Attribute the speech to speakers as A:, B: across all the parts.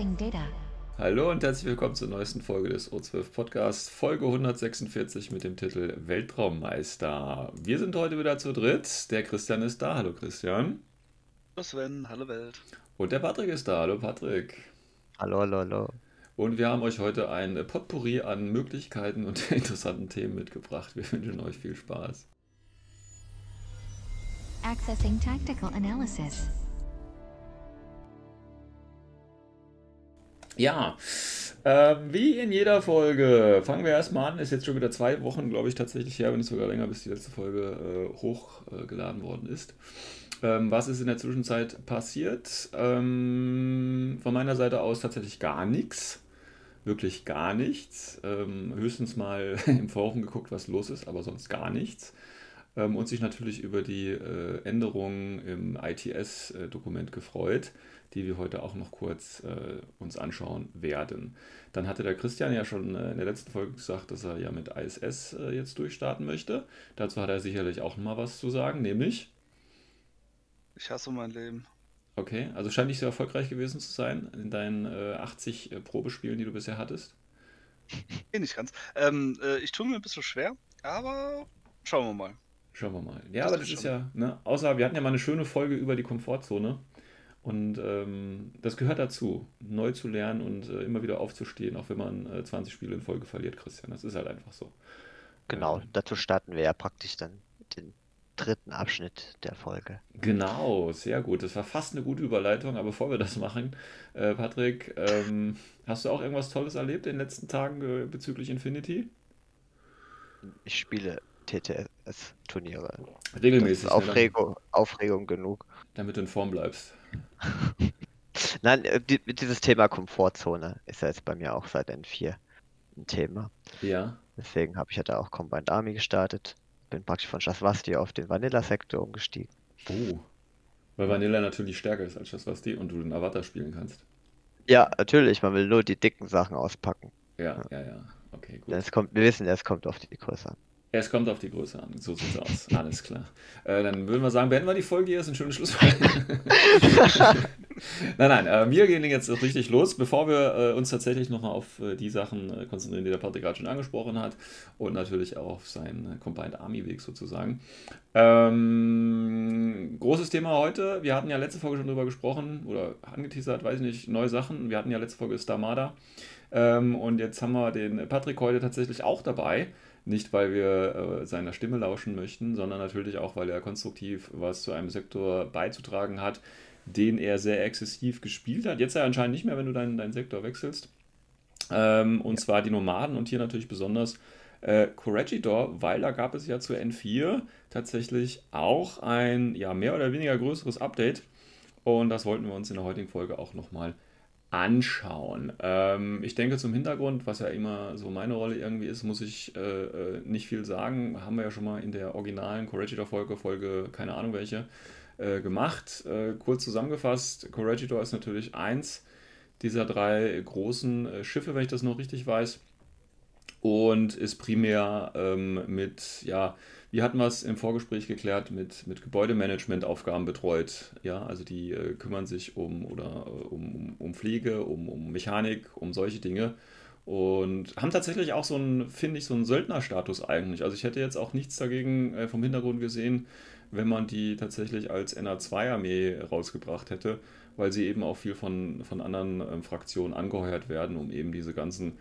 A: Accessing data.
B: Hallo und herzlich willkommen zur neuesten Folge des O12 Podcasts, Folge 146 mit dem Titel Weltraummeister. Wir sind heute wieder zu dritt. Der Christian ist da. Hallo Christian.
C: Hallo Sven, hallo Welt.
B: Und der Patrick ist da. Hallo Patrick.
D: Hallo, hallo, hallo.
B: Und wir haben euch heute ein Potpourri an Möglichkeiten und interessanten Themen mitgebracht. Wir wünschen euch viel Spaß.
A: Accessing tactical analysis.
B: Ja, ähm, wie in jeder Folge fangen wir erstmal an. Ist jetzt schon wieder zwei Wochen, glaube ich, tatsächlich her, wenn nicht sogar länger, bis die letzte Folge äh, hochgeladen worden ist. Ähm, was ist in der Zwischenzeit passiert? Ähm, von meiner Seite aus tatsächlich gar nichts. Wirklich gar nichts. Ähm, höchstens mal im Forum geguckt, was los ist, aber sonst gar nichts. Ähm, und sich natürlich über die äh, Änderungen im ITS-Dokument gefreut, die wir heute auch noch kurz äh, uns anschauen werden. Dann hatte der Christian ja schon äh, in der letzten Folge gesagt, dass er ja mit ISS äh, jetzt durchstarten möchte. Dazu hat er sicherlich auch noch mal was zu sagen, nämlich.
C: Ich hasse mein Leben.
B: Okay, also scheint nicht so erfolgreich gewesen zu sein in deinen äh, 80 äh, Probespielen, die du bisher hattest.
C: Eh nicht ganz. Ähm, äh, ich tue mir ein bisschen schwer, aber schauen wir mal.
B: Schauen wir mal. Ja,
C: Das
B: aber das ist
C: schon.
B: ja, ne, außer wir hatten ja mal eine schöne Folge über die Komfortzone. Und ähm, das gehört dazu, neu zu lernen und äh, immer wieder aufzustehen, auch wenn man äh, 20 Spiele in Folge verliert, Christian. Das ist halt einfach so.
D: Genau,
B: Ähm,
D: dazu starten wir ja praktisch dann den dritten Abschnitt der Folge.
B: Genau, sehr gut. Das war fast eine gute Überleitung, aber bevor wir das machen, äh, Patrick, ähm, hast du auch irgendwas Tolles erlebt in den letzten Tagen äh, bezüglich Infinity?
D: Ich spiele TTS-Turniere.
B: Regelmäßig, ne,
D: Aufregung, Aufregung genug.
B: damit du in Form bleibst.
D: Nein, äh, die, dieses Thema Komfortzone ist ja jetzt bei mir auch seit N4 ein Thema.
B: Ja.
D: Deswegen habe ich ja da auch Combined Army gestartet. Bin praktisch von Shaswasti auf den Vanilla-Sektor umgestiegen.
B: Oh. Weil Vanilla natürlich stärker ist als das, was die und du den Avatar spielen kannst.
D: Ja, natürlich, man will nur die dicken Sachen auspacken.
B: Ja, ja, ja. Okay, gut.
D: Es kommt, wir wissen ja, es kommt auf die Größe an.
B: Es kommt auf die Größe an. So sieht's aus. Alles klar. Äh, dann würden wir sagen, beenden wir die Folge hier. Ist ein schönes Schluss. nein, nein. Äh, wir gehen jetzt richtig los, bevor wir äh, uns tatsächlich nochmal auf äh, die Sachen äh, konzentrieren, die der Patrick gerade schon angesprochen hat. Und natürlich auch auf seinen äh, Combined Army Weg sozusagen. Ähm, großes Thema heute. Wir hatten ja letzte Folge schon drüber gesprochen oder angeteasert, weiß ich nicht, neue Sachen. Wir hatten ja letzte Folge Starmada. Ähm, und jetzt haben wir den Patrick heute tatsächlich auch dabei. Nicht, weil wir äh, seiner Stimme lauschen möchten, sondern natürlich auch, weil er konstruktiv was zu einem Sektor beizutragen hat, den er sehr exzessiv gespielt hat. Jetzt ja anscheinend nicht mehr, wenn du deinen, deinen Sektor wechselst. Ähm, und zwar die Nomaden und hier natürlich besonders äh, Corregidor, weil da gab es ja zu N4 tatsächlich auch ein ja, mehr oder weniger größeres Update. Und das wollten wir uns in der heutigen Folge auch nochmal anschauen. Ähm, ich denke zum Hintergrund, was ja immer so meine Rolle irgendwie ist, muss ich äh, äh, nicht viel sagen. Haben wir ja schon mal in der originalen Corregidor-Folge, Folge keine Ahnung welche, äh, gemacht. Äh, kurz zusammengefasst, Corregidor ist natürlich eins dieser drei großen äh, Schiffe, wenn ich das noch richtig weiß. Und ist primär ähm, mit, ja, wie hatten wir es im Vorgespräch geklärt, mit, mit Gebäudemanagement-Aufgaben betreut. Ja, also die äh, kümmern sich um, oder, äh, um, um, um Pflege, um, um Mechanik, um solche Dinge. Und haben tatsächlich auch so einen, finde ich, so einen Söldnerstatus eigentlich. Also ich hätte jetzt auch nichts dagegen äh, vom Hintergrund gesehen, wenn man die tatsächlich als NA2-Armee rausgebracht hätte, weil sie eben auch viel von, von anderen ähm, Fraktionen angeheuert werden, um eben diese ganzen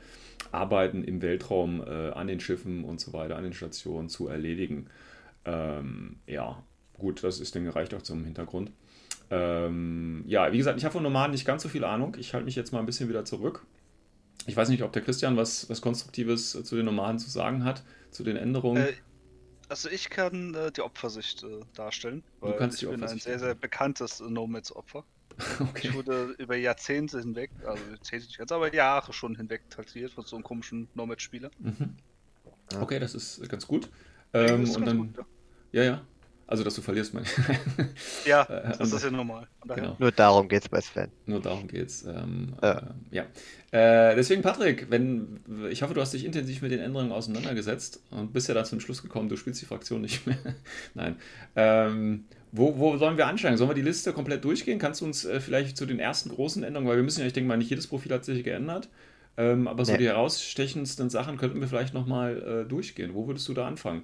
B: Arbeiten im Weltraum äh, an den Schiffen und so weiter, an den Stationen zu erledigen. Ähm, ja, gut, das ist dann gereicht auch zum Hintergrund. Ähm, ja, wie gesagt, ich habe von Nomaden nicht ganz so viel Ahnung. Ich halte mich jetzt mal ein bisschen wieder zurück. Ich weiß nicht, ob der Christian was, was Konstruktives zu den Nomaden zu sagen hat, zu den Änderungen.
C: Äh, also ich kann äh, die Opfersicht äh, darstellen.
B: Du kannst
C: ich
B: die
C: bin ein sehr, sehr bekanntes äh, Nomads-Opfer.
B: okay.
C: Ich wurde über Jahrzehnte hinweg, also Jahrzehnte nicht ganz, aber Jahre schon hinweg traktiert von so einem komischen Nomad-Spieler.
B: Mhm.
D: Ja.
B: Okay, das ist ganz gut. Ähm,
C: ist
B: und
C: ganz
B: dann,
C: gut,
B: ja, ja. Also, dass du verlierst, mein
C: ja,
B: Äh,
C: ja das
B: also-
C: ist ja normal.
B: Genau.
D: Nur darum geht's bei Sven.
B: Nur darum geht's. Ähm,
D: Ja.
B: äh, ja. Äh, deswegen, Patrick, wenn, ich hoffe, du hast dich intensiv mit den Änderungen auseinandergesetzt und bist ja dann zum Schluss gekommen, du spielst die Fraktion nicht mehr. Nein. Ähm, wo, wo sollen wir ansteigen? Sollen wir die Liste komplett durchgehen? Kannst du uns äh, vielleicht zu den ersten großen Änderungen, weil wir müssen ja, ich denke mal, nicht jedes Profil hat sich geändert, ähm, aber so
D: Nee.
B: die herausstechendsten Sachen könnten wir vielleicht nochmal äh, durchgehen. Wo würdest du da anfangen?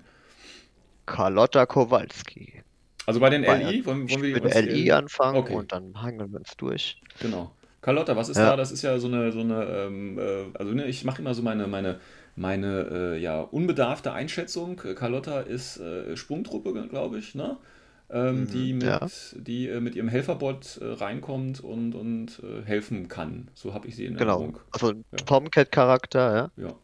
D: Carlotta Kowalski.
B: Also bei den
D: Bei-
B: LI, wollen, wollen wir uns
D: LI anfangen
B: Okay.
D: und dann hangeln wir uns durch.
B: Genau. Carlotta, was ist
D: Ja.
B: da? Das ist ja so eine, so eine, ähm, äh, also ne, ich mache immer so meine, meine, meine äh, ja, unbedarfte Einschätzung. Carlotta ist äh, Sprungtruppe, glaube ich, ne? Ähm,
D: Mhm,
B: die mit,
D: ja.
B: die äh, mit ihrem Helferbot äh, reinkommt und, und äh, helfen kann. So habe ich sie in
D: Genau.
B: Erinnerung.
D: Also ein
B: Ja.
D: Tomcat-Charakter, ja.
B: Ja.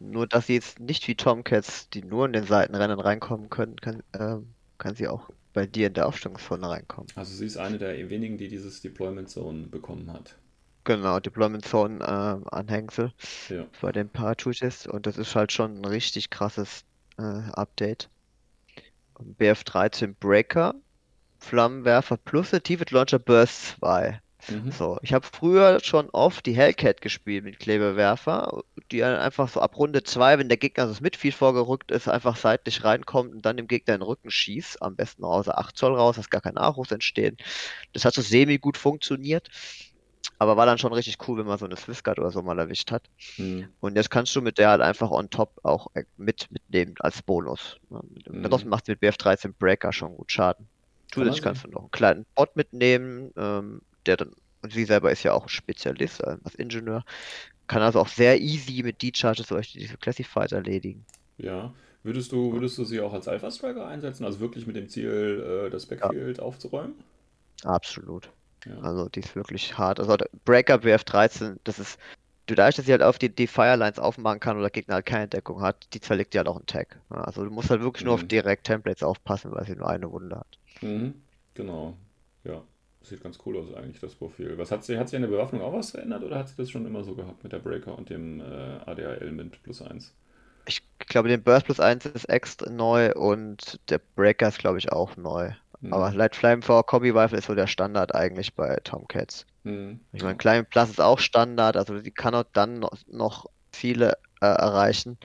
D: Nur dass sie jetzt nicht wie Tomcats, die nur in den Seitenrennen reinkommen können, kann, ähm, kann sie auch bei dir in der Aufstellungszone reinkommen.
B: Also sie ist eine der wenigen, die dieses Deployment Zone bekommen hat.
D: Genau, Deployment Zone ähm, Anhängsel
B: Ja.
D: bei den Parachutes und das ist halt schon ein richtig krasses äh, Update. BF13 Breaker, Flammenwerfer plus Activate Launcher Burst 2.
B: Mhm.
D: So, ich habe früher schon oft die Hellcat gespielt mit Klebewerfer, die dann einfach so ab Runde 2, wenn der Gegner so mit viel vorgerückt ist, einfach seitlich reinkommt und dann dem Gegner in den Rücken schießt. Am besten außer 8 Zoll raus, dass gar kein Nachwuchs entstehen. Das hat so semi gut funktioniert, aber war dann schon richtig cool, wenn man so eine Swissguard oder so mal erwischt hat.
B: Mhm.
D: Und jetzt kannst du mit der halt einfach on top auch äh, mit mitnehmen als Bonus.
B: Mhm.
D: Ansonsten macht mit BF13 Breaker schon gut Schaden. Zusätzlich kannst du noch einen kleinen Bot mitnehmen, ähm, der dann, und sie selber ist ja auch ein Spezialist äh, als Ingenieur, kann also auch sehr easy mit D-Charges solche diese Classified erledigen.
B: Ja. Würdest du, würdest du sie auch als Alpha Striker einsetzen? Also wirklich mit dem Ziel, äh, das Backfield aufzuräumen?
D: Absolut.
B: Ja.
D: Also die ist wirklich hart. Also Breaker BF13, das ist, dadurch, dass sie halt auf die, die Firelines aufmachen kann oder Gegner halt keine Deckung hat, die zerlegt dir halt auch einen Tag. Ja, Also du musst halt wirklich nur auf
B: Mhm.
D: direkt Templates aufpassen, weil sie nur eine Wunde hat.
B: Mhm, genau. Ja, sieht ganz cool aus eigentlich, das Profil. Was hat sie, hat sie an der Bewaffnung auch was verändert oder hat sie das schon immer so gehabt mit der Breaker und dem äh, ADAL mit plus 1?
D: Ich glaube, den Burst plus 1 ist extra neu und der Breaker ist, glaube ich, auch neu.
B: Mhm.
D: Aber Light Flame for Combi Rifle ist so der Standard eigentlich bei Tomcats.
B: Mhm.
D: Ich meine, Klein Plus ist auch Standard, also die kann auch dann noch, noch viele äh, erreichen,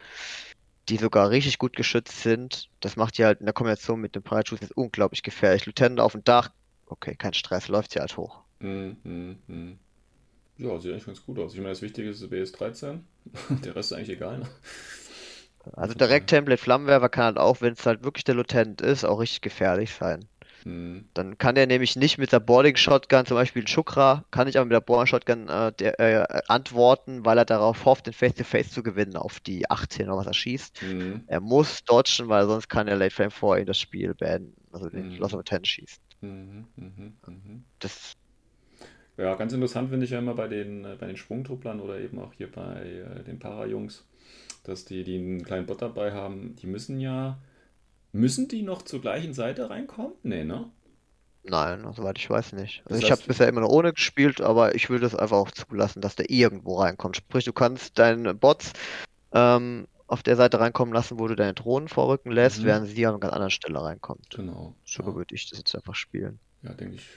D: die sogar richtig gut geschützt sind. Das macht die halt in der Kombination mit dem Parachute jetzt unglaublich gefährlich. Lieutenant auf dem Dach, okay, kein Stress, läuft sie halt hoch.
B: Mhm. Ja, sieht eigentlich ganz gut aus. Ich meine, das Wichtige ist BS13. Der Rest ist eigentlich egal. Ne?
D: Also direkt Template Flammenwerfer kann halt auch, wenn es halt wirklich der Lieutenant ist, auch richtig gefährlich sein.
B: Mhm.
D: Dann kann der nämlich nicht mit der Boarding Shotgun, zum Beispiel ein Shukra, kann ich aber mit der Boarding Shotgun äh, der, äh, antworten, weil er darauf hofft, den Face-to-Face zu gewinnen, auf die 18 oder was er schießt.
B: Mhm.
D: Er muss dodgen, weil sonst kann der Late Frame vor ihm das Spiel beenden, also den
B: Mhm.
D: Loss of 10 schießt.
B: Mhm. Mhm. Mhm.
D: Das,
B: Ja, ganz interessant finde ich ja immer bei den, äh, bei den Sprungtrupplern oder eben auch hier bei äh, den Para-Jungs, dass die, die einen kleinen Bot dabei haben, die müssen ja, müssen die noch zur gleichen Seite reinkommen? Nee, ne?
D: nein, soweit ich weiß nicht. Also
B: Das
D: ich habe bisher immer nur ohne gespielt, aber ich würde es einfach auch zulassen, dass der irgendwo reinkommt. Sprich, du kannst deine Bots ähm, auf der Seite reinkommen lassen, wo du deine Drohnen vorrücken lässt,
B: Mhm.
D: während sie an einer ganz anderen Stelle reinkommt.
B: Genau.
D: So
B: Ja.
D: würde ich das jetzt einfach spielen.
B: Ja, denke ich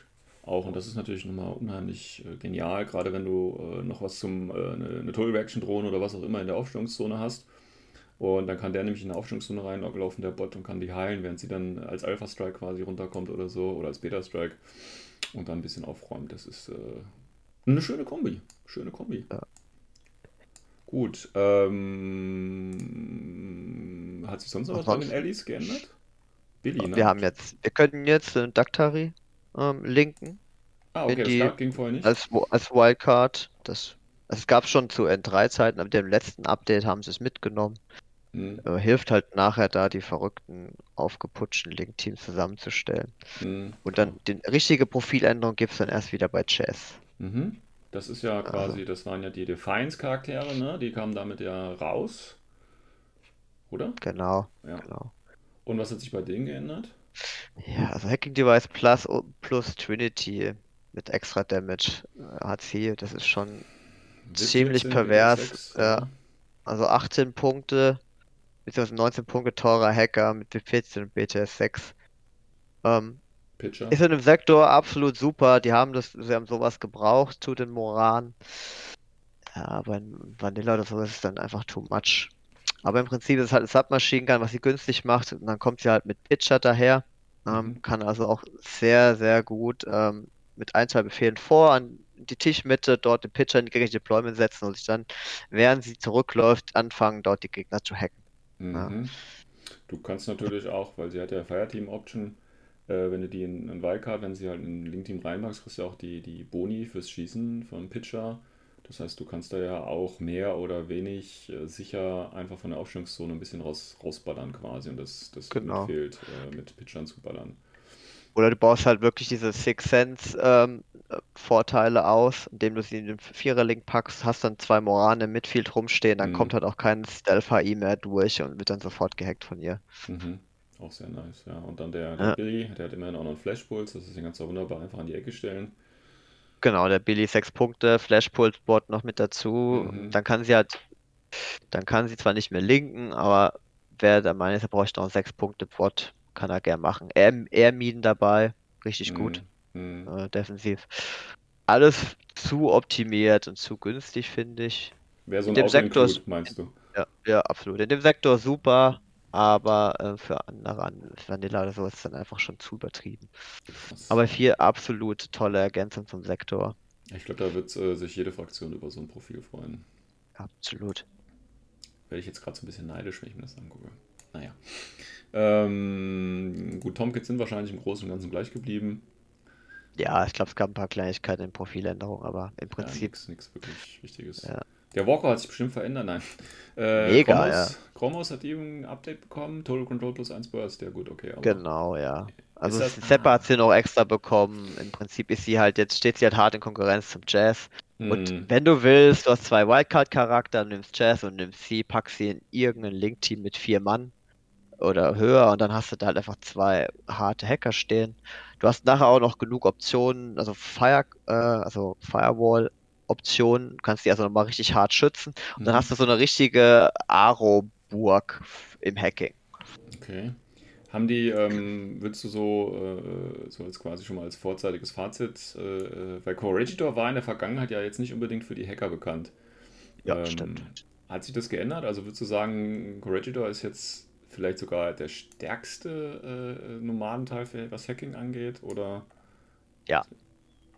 B: auch. Und das ist natürlich nochmal unheimlich äh, genial, gerade wenn du äh, noch was zum, äh, eine, eine Total-Reaction-Drohne oder was auch immer in der Aufstellungszone hast. Und dann kann der nämlich in eine Aufstellungszone reinlaufen, der Bot, und kann die heilen, während sie dann als Alpha-Strike quasi runterkommt oder so, oder als Beta-Strike und dann ein bisschen aufräumt. Das ist äh, eine schöne Kombi. Schöne Kombi.
D: Ja.
B: Gut. Ähm, hat sich sonst noch was bei den Allies geändert? Billy, ne?
D: Wir haben jetzt, wir können jetzt äh, Daktari ähm, linken
B: ah, okay, das
D: die-
B: gab- ging vorher nicht.
D: als, als Wildcard. Das, also es gab schon zu N3-Zeiten, aber dem letzten Update haben sie es mitgenommen.
B: Mhm.
D: Äh, hilft halt nachher da, die verrückten, aufgeputschten Link-Teams zusammenzustellen.
B: Mhm.
D: Und dann die richtige Profiländerung gibt es dann erst wieder bei Chess.
B: Mhm. Das ist ja
D: Also.
B: quasi, das waren ja die Defiance-Charaktere, ne? Die kamen damit ja raus. Oder?
D: Genau,
B: Ja.
D: genau.
B: Und was hat sich bei denen geändert?
D: Ja, also Hacking Device Plus plus Trinity mit extra Damage äh, HC, das ist schon Ziemlich
B: 14,
D: pervers,
B: WIP6,
D: ja. Also 18 Punkte, beziehungsweise 19 Punkte teurer Hacker mit B14 und BTS 6. Ähm,
B: Pitcher.
D: ist in dem Sektor absolut super. Die haben das, sie haben sowas gebraucht, tut den Moran. Ja, aber in Vanilla oder so ist es dann einfach too much. Aber im Prinzip ist es halt ein Submachine Gun, was sie günstig macht. Und dann kommt sie halt mit Pitcher daher. Ähm,
B: Mhm.
D: kann also auch sehr, sehr gut ähm, mit ein, zwei Befehlen vor an die Tischmitte, dort den Pitcher in die gegnerische Deployment setzen und sich dann, während sie zurückläuft, anfangen, dort die Gegner zu hacken. Ja.
B: Mhm. Du kannst natürlich auch, weil sie hat ja Fireteam-Option, äh, wenn du die in, in Wildcard, wenn sie halt in Link-Team reinmachst, kriegst du auch die, die Boni fürs Schießen vom Pitcher. Das heißt, du kannst da ja auch mehr oder wenig äh, sicher einfach von der Aufstellungszone ein bisschen raus, rausballern quasi und das, das
D: Genau.
B: fehlt, äh, mit Pitchern zu ballern.
D: Oder du baust halt wirklich diese Six Sense ähm, äh, Vorteile aus, indem du sie in den Vierer-Link packst, hast dann zwei Moran im Midfield rumstehen, dann
B: Mhm.
D: kommt halt auch kein Stealth-HI mehr durch und wird dann sofort gehackt von ihr.
B: Mhm. Auch sehr nice, ja. Und dann der,
D: Ja.
B: der Billy, der hat immerhin auch noch einen Flash-Puls, das ist den du wunderbar einfach an die Ecke stellen.
D: Genau, der Billy sechs Punkte, Flash-Pult-Bot noch mit dazu.
B: Mhm.
D: Dann kann sie halt, dann kann sie zwar nicht mehr linken, aber wer der Meinung ist, er bräuchte noch sechs Punkte Bot, kann er gern machen. Air Miden dabei, richtig gut,
B: Mhm. Mhm.
D: äh, defensiv. Alles zu optimiert und zu günstig, finde ich.
B: Wäre so ein
D: in dem Sektor
B: Auto-Include,
D: ist-
B: meinst du?
D: Ja, ja, absolut. In dem Sektor super, aber äh, für andere an Vanilla oder so ist es dann einfach schon zu übertrieben. Aber hier absolut tolle Ergänzung zum Sektor.
B: Ich glaube, da wird äh, sich jede Fraktion über so ein Profil freuen.
D: Absolut.
B: Werde ich jetzt gerade so ein bisschen neidisch, wenn ich mir das angucke. Naja. Ähm, gut, Tomkins sind wahrscheinlich im Großen und Ganzen gleich geblieben.
D: Ja, ich glaube, es gab ein paar Kleinigkeiten in Profiländerungen, aber im
B: Ja,
D: Prinzip,
B: nichts wirklich Wichtiges.
D: Ja.
B: Der Walker hat sich bestimmt verändert, nein. Äh,
D: Mega,
B: Chromos,
D: ja.
B: Chromos hat eben ein Update bekommen. Total Control plus 1 Burst. Ja, gut, okay.
D: Genau, ja. Also Seppa hat sie noch extra bekommen. Im Prinzip ist sie halt, jetzt steht sie halt hart in Konkurrenz zum Jazz. Und
B: Hm,
D: wenn du willst, du hast zwei Wildcard-Charakter, nimmst Jazz und nimmst sie, packst sie in irgendein Link-Team mit vier Mann oder höher und dann hast du da halt einfach zwei harte Hacker stehen. Du hast nachher auch noch genug Optionen, also Fire, äh, also Firewall-Optionen, du kannst die also nochmal richtig hart schützen und dann
B: mhm.
D: hast du so eine richtige Aro-Burg im Hacking.
B: Okay. Haben die, ähm, würdest du so, äh, so jetzt quasi schon mal als vorzeitiges Fazit, äh, äh, weil Corregidor war in der Vergangenheit ja jetzt nicht unbedingt für die Hacker bekannt.
D: Ja,
B: Ähm,
D: stimmt.
B: Hat sich das geändert? Also würdest du sagen, Corregidor ist jetzt vielleicht sogar der stärkste äh, Nomadenteil, für, was Hacking angeht? Oder?
D: Ja.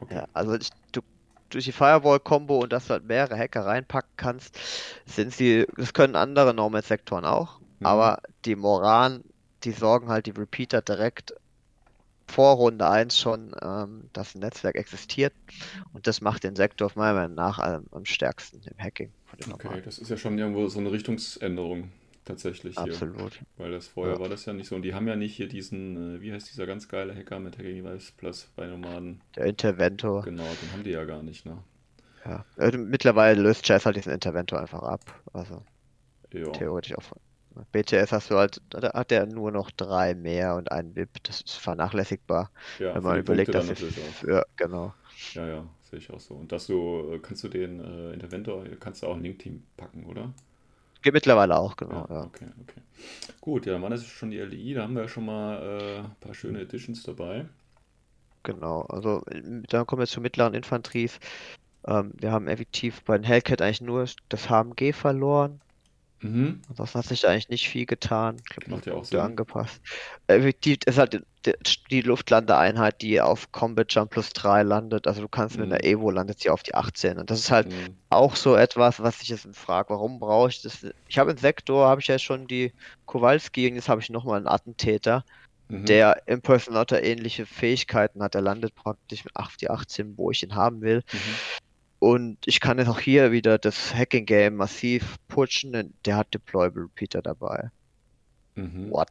B: Okay.
D: Ja, also ich, du, durch die Firewall-Kombo und dass du halt mehrere Hacker reinpacken kannst, sind sie, das können andere Normal-Sektoren auch,
B: Mhm.
D: aber die Moran, die sorgen halt die Repeater direkt vor Runde 1 schon, ähm, dass ein Netzwerk existiert und das macht den Sektor meiner Meinung nach am, am stärksten im Hacking
B: Okay, das ist ja schon irgendwo so eine Richtungsänderung tatsächlich hier.
D: Absolut.
B: Weil das vorher
D: Ja.
B: war das ja nicht so. Und die haben ja nicht hier diesen, äh, wie heißt dieser ganz geile Hacker mit Hacking Device Plus bei Nomaden?
D: Der Interventor.
B: Genau, den haben die ja gar nicht, ne?
D: Ja. Äh, Mittlerweile löst Jazz halt diesen Interventor einfach ab. Also
B: Ja.
D: theoretisch auch. BTS hast du halt, da hat der nur noch drei mehr und einen VIP. Das ist vernachlässigbar,
B: Ja,
D: wenn man überlegt, dass
B: auch.
D: Ja, genau.
B: Ja, ja, sehe ich auch so. Und dass du, äh, kannst du den äh, Interventor, kannst du auch ein Link-Team packen, oder?
D: Geht mittlerweile auch, genau.
B: Ja,
D: Ja.
B: okay, okay. Gut, ja, dann war das schon die LDI, da haben wir schon mal äh, ein paar schöne Editions dabei.
D: Genau. Also dann kommen wir zur mittleren Infanterie. Ähm, wir haben effektiv bei den Hellcat eigentlich nur das HMG verloren.
B: Mhm.
D: Ansonsten hat sich da eigentlich nicht viel getan. Ich glaube,
B: Macht ja auch Sinn.
D: angepasst. Effektiv ist halt die, die Luftlandeeinheit, die auf Combat Jump plus 3 landet. Also du kannst mit
B: Mhm.
D: einer Evo landet sie auf die 18. Und das ist halt
B: Mhm.
D: auch so etwas, was ich jetzt frage, warum brauche ich das? Ich habe im Sektor, habe ich ja schon die Kowalski und jetzt habe ich nochmal einen Attentäter,
B: Mhm.
D: der Impersonator ähnliche Fähigkeiten hat. Er landet praktisch mit 8 die 18, wo ich ihn haben will.
B: Mhm.
D: Und ich kann jetzt auch hier wieder das Hacking-Game massiv pushen, denn der hat Deployable Repeater dabei.
B: Mhm.
D: What?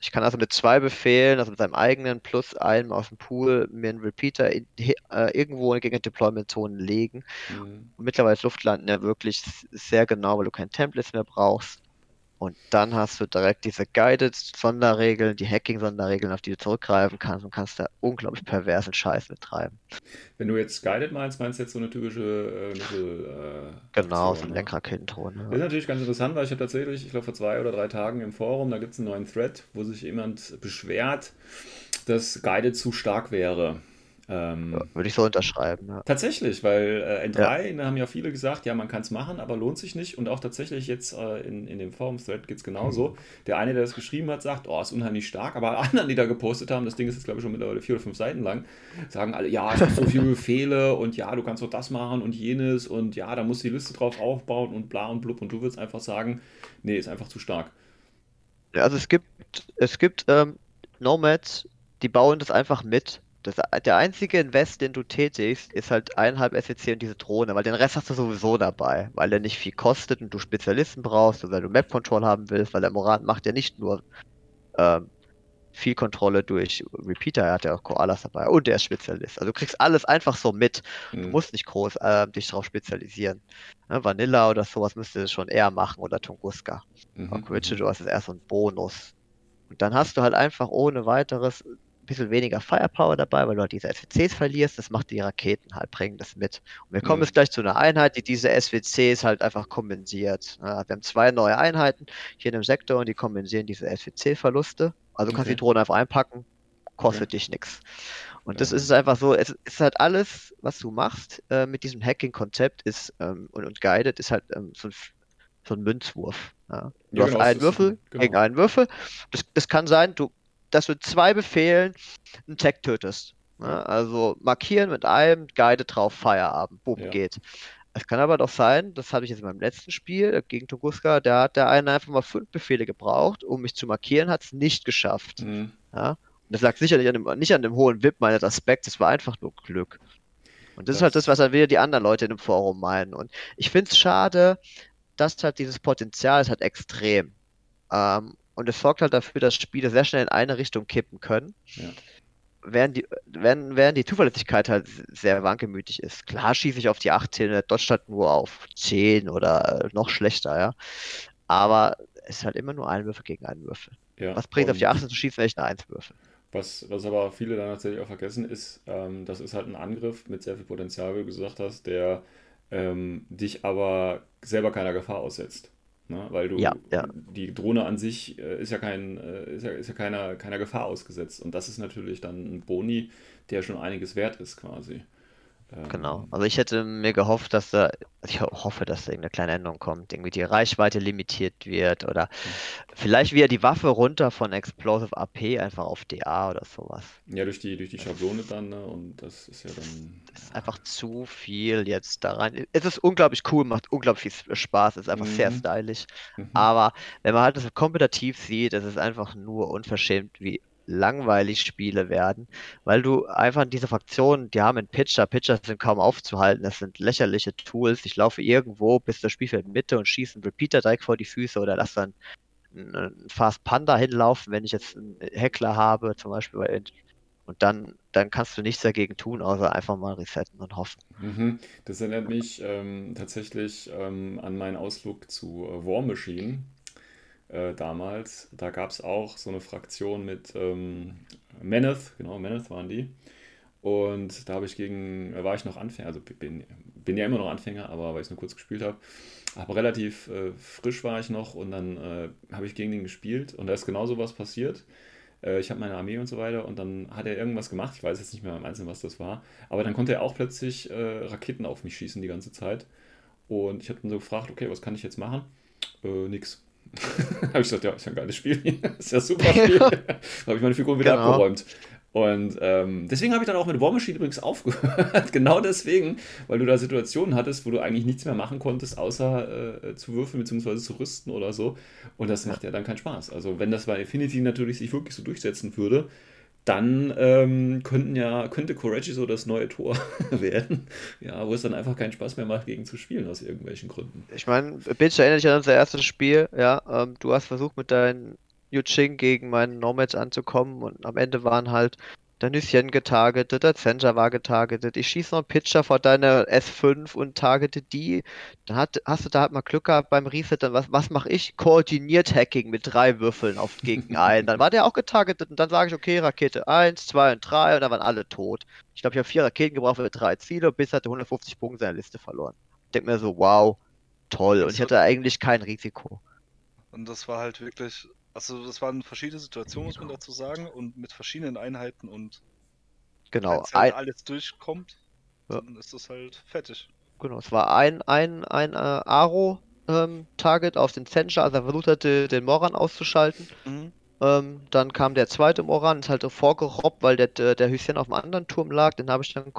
D: Ich kann also mit zwei Befehlen, also mit seinem eigenen plus einem aus dem Pool, mir einen Repeater in, äh, irgendwo gegen eine Deployment-Zone legen.
B: Mhm.
D: Und mittlerweile ist Luftlanden ja wirklich sehr genau, weil du keine Templates mehr brauchst. Und dann hast du direkt diese Guided-Sonderregeln, die Hacking-Sonderregeln, auf die du zurückgreifen kannst und kannst da unglaublich perversen Scheiß mit treiben.
B: Wenn du jetzt Guided meinst, meinst du jetzt so eine typische äh, Mittel. Äh,
D: Genau, so ein
B: ne?
D: Lenkraketendrohne.
B: Das ist
D: Ja.
B: natürlich ganz interessant, weil ich habe tatsächlich, ich glaube vor zwei oder drei Tagen im Forum, da gibt es einen neuen Thread, wo sich jemand beschwert, dass Guided zu stark wäre. Ähm,
D: Ja, Würde ich so unterschreiben. Ja.
B: Tatsächlich, weil äh, N3, da haben ja viele gesagt, ja, man kann es machen, aber lohnt sich nicht. Und auch tatsächlich jetzt äh, in, in dem Forum-Thread geht es genauso. Der eine, der das geschrieben hat, sagt, oh, ist unheimlich stark, aber alle anderen, die da gepostet haben, das Ding ist jetzt, glaube ich, schon mittlerweile vier oder fünf Seiten lang, sagen alle, ja, es gibt so viele Befehle und ja, du kannst doch das machen und jenes und ja, da musst du die Liste drauf aufbauen und bla und blub und du würdest einfach sagen, nee, ist einfach zu stark.
D: Ja, also es gibt, es gibt ähm, Nomads, die bauen das einfach mit. Das, der einzige Invest, den du tätigst, ist halt eineinhalb SEC und diese Drohne, weil den Rest hast du sowieso dabei, weil der nicht viel kostet und du Spezialisten brauchst oder du Map Control haben willst, weil der Morat macht ja nicht nur ähm, viel Kontrolle durch Repeater, er hat ja auch Koalas dabei und er ist Spezialist. Also du kriegst alles einfach so mit. Du
B: Hm.
D: musst nicht groß äh, dich darauf spezialisieren. Ne, Vanilla oder sowas müsste schon eher machen oder Tunguska.
B: Mhm,
D: Richard, du hast es eher so ein Bonus. Und dann hast du halt einfach ohne weiteres bisschen weniger Firepower dabei, weil du halt diese SWCs verlierst. Das macht die Raketen halt, bringen das mit. Und wir kommen
B: Mhm.
D: jetzt gleich zu einer Einheit, die diese SWCs halt einfach kompensiert. Ja, wir haben zwei neue Einheiten hier in dem Sektor und die kompensieren diese SWC-Verluste. Also du kannst
B: Okay.
D: die Drohne einfach einpacken, kostet
B: Okay.
D: dich nichts. Und das
B: Ja.
D: ist einfach so, es ist halt alles, was du machst äh, mit diesem Hacking-Konzept ist ähm, und, und Guided ist halt ähm, so ein so ein Münzwurf. Ja. Du
B: Ja,
D: hast
B: genau,
D: einen Würfel
B: ein- genau.
D: gegen einen Würfel. Das, das kann sein, du, dass du zwei Befehlen einen Tag tötest. Ja. Also markieren mit einem, Guide drauf, Feierabend, boom,
B: Ja.
D: geht. Es kann aber doch sein, das habe ich jetzt in meinem letzten Spiel gegen Tunguska, da hat der eine einfach mal fünf Befehle gebraucht, um mich zu markieren, hat es nicht geschafft.
B: Mhm.
D: Ja? Und das lag sicherlich an dem, nicht an dem hohen VIP meines Aspekts, es war einfach nur Glück. Und das, ist halt
B: Das-
D: das, was dann wieder die anderen Leute in dem Forum meinen. Und ich finde es schade, dass halt dieses Potenzial ist halt extrem. Ähm, und es sorgt halt dafür, dass Spiele sehr schnell in eine Richtung kippen können.
B: Ja.
D: Während die, während, während die Zuverlässigkeit halt sehr wankelmütig ist. Klar schieße ich auf die 18, der dodgt halt nur auf 10 oder noch schlechter, ja. Aber es ist halt immer nur ein Würfel gegen einen Würfel.
B: Ja.
D: Was bringt auf die
B: Und-
D: 18 zu schießen, wenn ich eine 1 würfel?
B: Was, was aber viele dann tatsächlich auch vergessen ist, ähm, das ist halt ein Angriff mit sehr viel Potenzial, wie du gesagt hast, der ähm, dich aber selber keiner Gefahr aussetzt. Ne? Weil du,
D: Ja, ja.
B: die Drohne an sich äh, ist ja, kein, äh, ist ja, ist ja keiner, keiner Gefahr ausgesetzt. Und das ist natürlich dann ein Boni, der schon einiges wert ist quasi. Ähm,
D: Genau. Also ich hätte mir gehofft, dass da, ich ho- hoffe, dass da irgendeine kleine Änderung kommt, irgendwie die Reichweite limitiert wird oder vielleicht wieder die Waffe runter von Explosive AP einfach auf DA oder sowas.
B: Ja, durch die, durch die Schablone dann, ne? Und das ist ja dann.
D: Das ist einfach zu viel jetzt da rein. Es ist unglaublich cool, macht unglaublich viel Spaß, ist einfach sehr
B: Mhm.
D: stylisch.
B: Mhm.
D: Aber wenn man halt das kompetitiv sieht, es ist einfach nur unverschämt, wie langweilig Spiele werden, weil du einfach diese Fraktionen, die haben einen Pitcher, Pitcher sind kaum aufzuhalten, das sind lächerliche Tools. Ich laufe irgendwo bis zur Spielfeldmitte und schieße einen Repeater direkt vor die Füße oder lass dann einen Fast Panda hinlaufen, wenn ich jetzt einen Heckler habe, zum Beispiel bei und dann, dann kannst du nichts dagegen tun, außer einfach mal resetten und hoffen.
B: Mhm. Das erinnert mich ähm, tatsächlich ähm, an meinen Ausflug zu äh, War Machine äh, damals. Da gab es auch so eine Fraktion mit ähm, Maneth, genau, Maneth waren die. Und da habe ich gegen, äh, war ich noch Anfänger, also bin, bin ja immer noch Anfänger, aber weil ich es nur kurz gespielt habe. Aber relativ äh, frisch war ich noch und dann äh, habe ich gegen den gespielt und da ist genau so was passiert. Äh, ich habe meine Armee und so weiter und dann hat er irgendwas gemacht. Ich weiß jetzt nicht mehr im Einzelnen, was das war. Aber dann konnte er auch plötzlich äh, Raketen auf mich schießen die ganze Zeit. Und ich habe dann so gefragt, okay, was kann ich jetzt machen? Äh, nix. habe ich gesagt, ja, ist ja ein geiles Spiel. ist ja ein super Spiel. da habe ich meine Figuren wieder
D: Genau.
B: abgeräumt. Und ähm, deswegen habe ich dann auch mit War Machine übrigens aufgehört. genau deswegen, weil du da Situationen hattest, wo du eigentlich nichts mehr machen konntest, außer äh, zu würfeln bzw. zu rüsten oder so. Und das macht ja dann keinen Spaß. Also wenn das bei Infinity natürlich sich wirklich so durchsetzen würde, dann ähm, könnten ja, könnte Korechi so das neue Tor werden, ja, wo es dann einfach keinen Spaß mehr macht, gegen zu spielen, aus irgendwelchen Gründen.
D: Ich meine, Bitch erinnert dich an unser erstes Spiel, ja. Ähm, du hast versucht mit deinen Yuching gegen meinen Nomads anzukommen und am Ende waren halt der Nüsschen getargetet, der Zenja war getargetet, ich schieße noch einen Pitcher vor deiner S5 und targete die. Dann hat, hast du da halt mal Glück gehabt beim Reset, dann was, was mache ich? Koordiniert Hacking mit drei Würfeln auf gegen einen. Dann war der auch getargetet und dann sage ich, okay, Rakete 1, 2 und 3 und dann waren alle tot. Ich glaube, ich habe vier Raketen gebraucht für drei Ziele, bis hatte 150 Punkte in der Liste verloren. Ich denke mir so, wow, toll. Und ich hatte eigentlich kein Risiko.
C: Und das war halt wirklich also das waren verschiedene Situationen, muss man dazu sagen, und mit verschiedenen Einheiten und
D: Genau,
C: wenn halt
D: ein,
C: alles durchkommt,
D: Ja.
C: dann ist das halt fertig.
D: genau, es war ein, ein, ein äh, Aro-Target auf den Zencha, also er versucht hatte, den Moran auszuschalten. Ähm, dann kam der zweite Moran, ist halt so vorgerobbt, weil der, der, Hüsschen auf dem anderen Turm lag. Den habe ich dann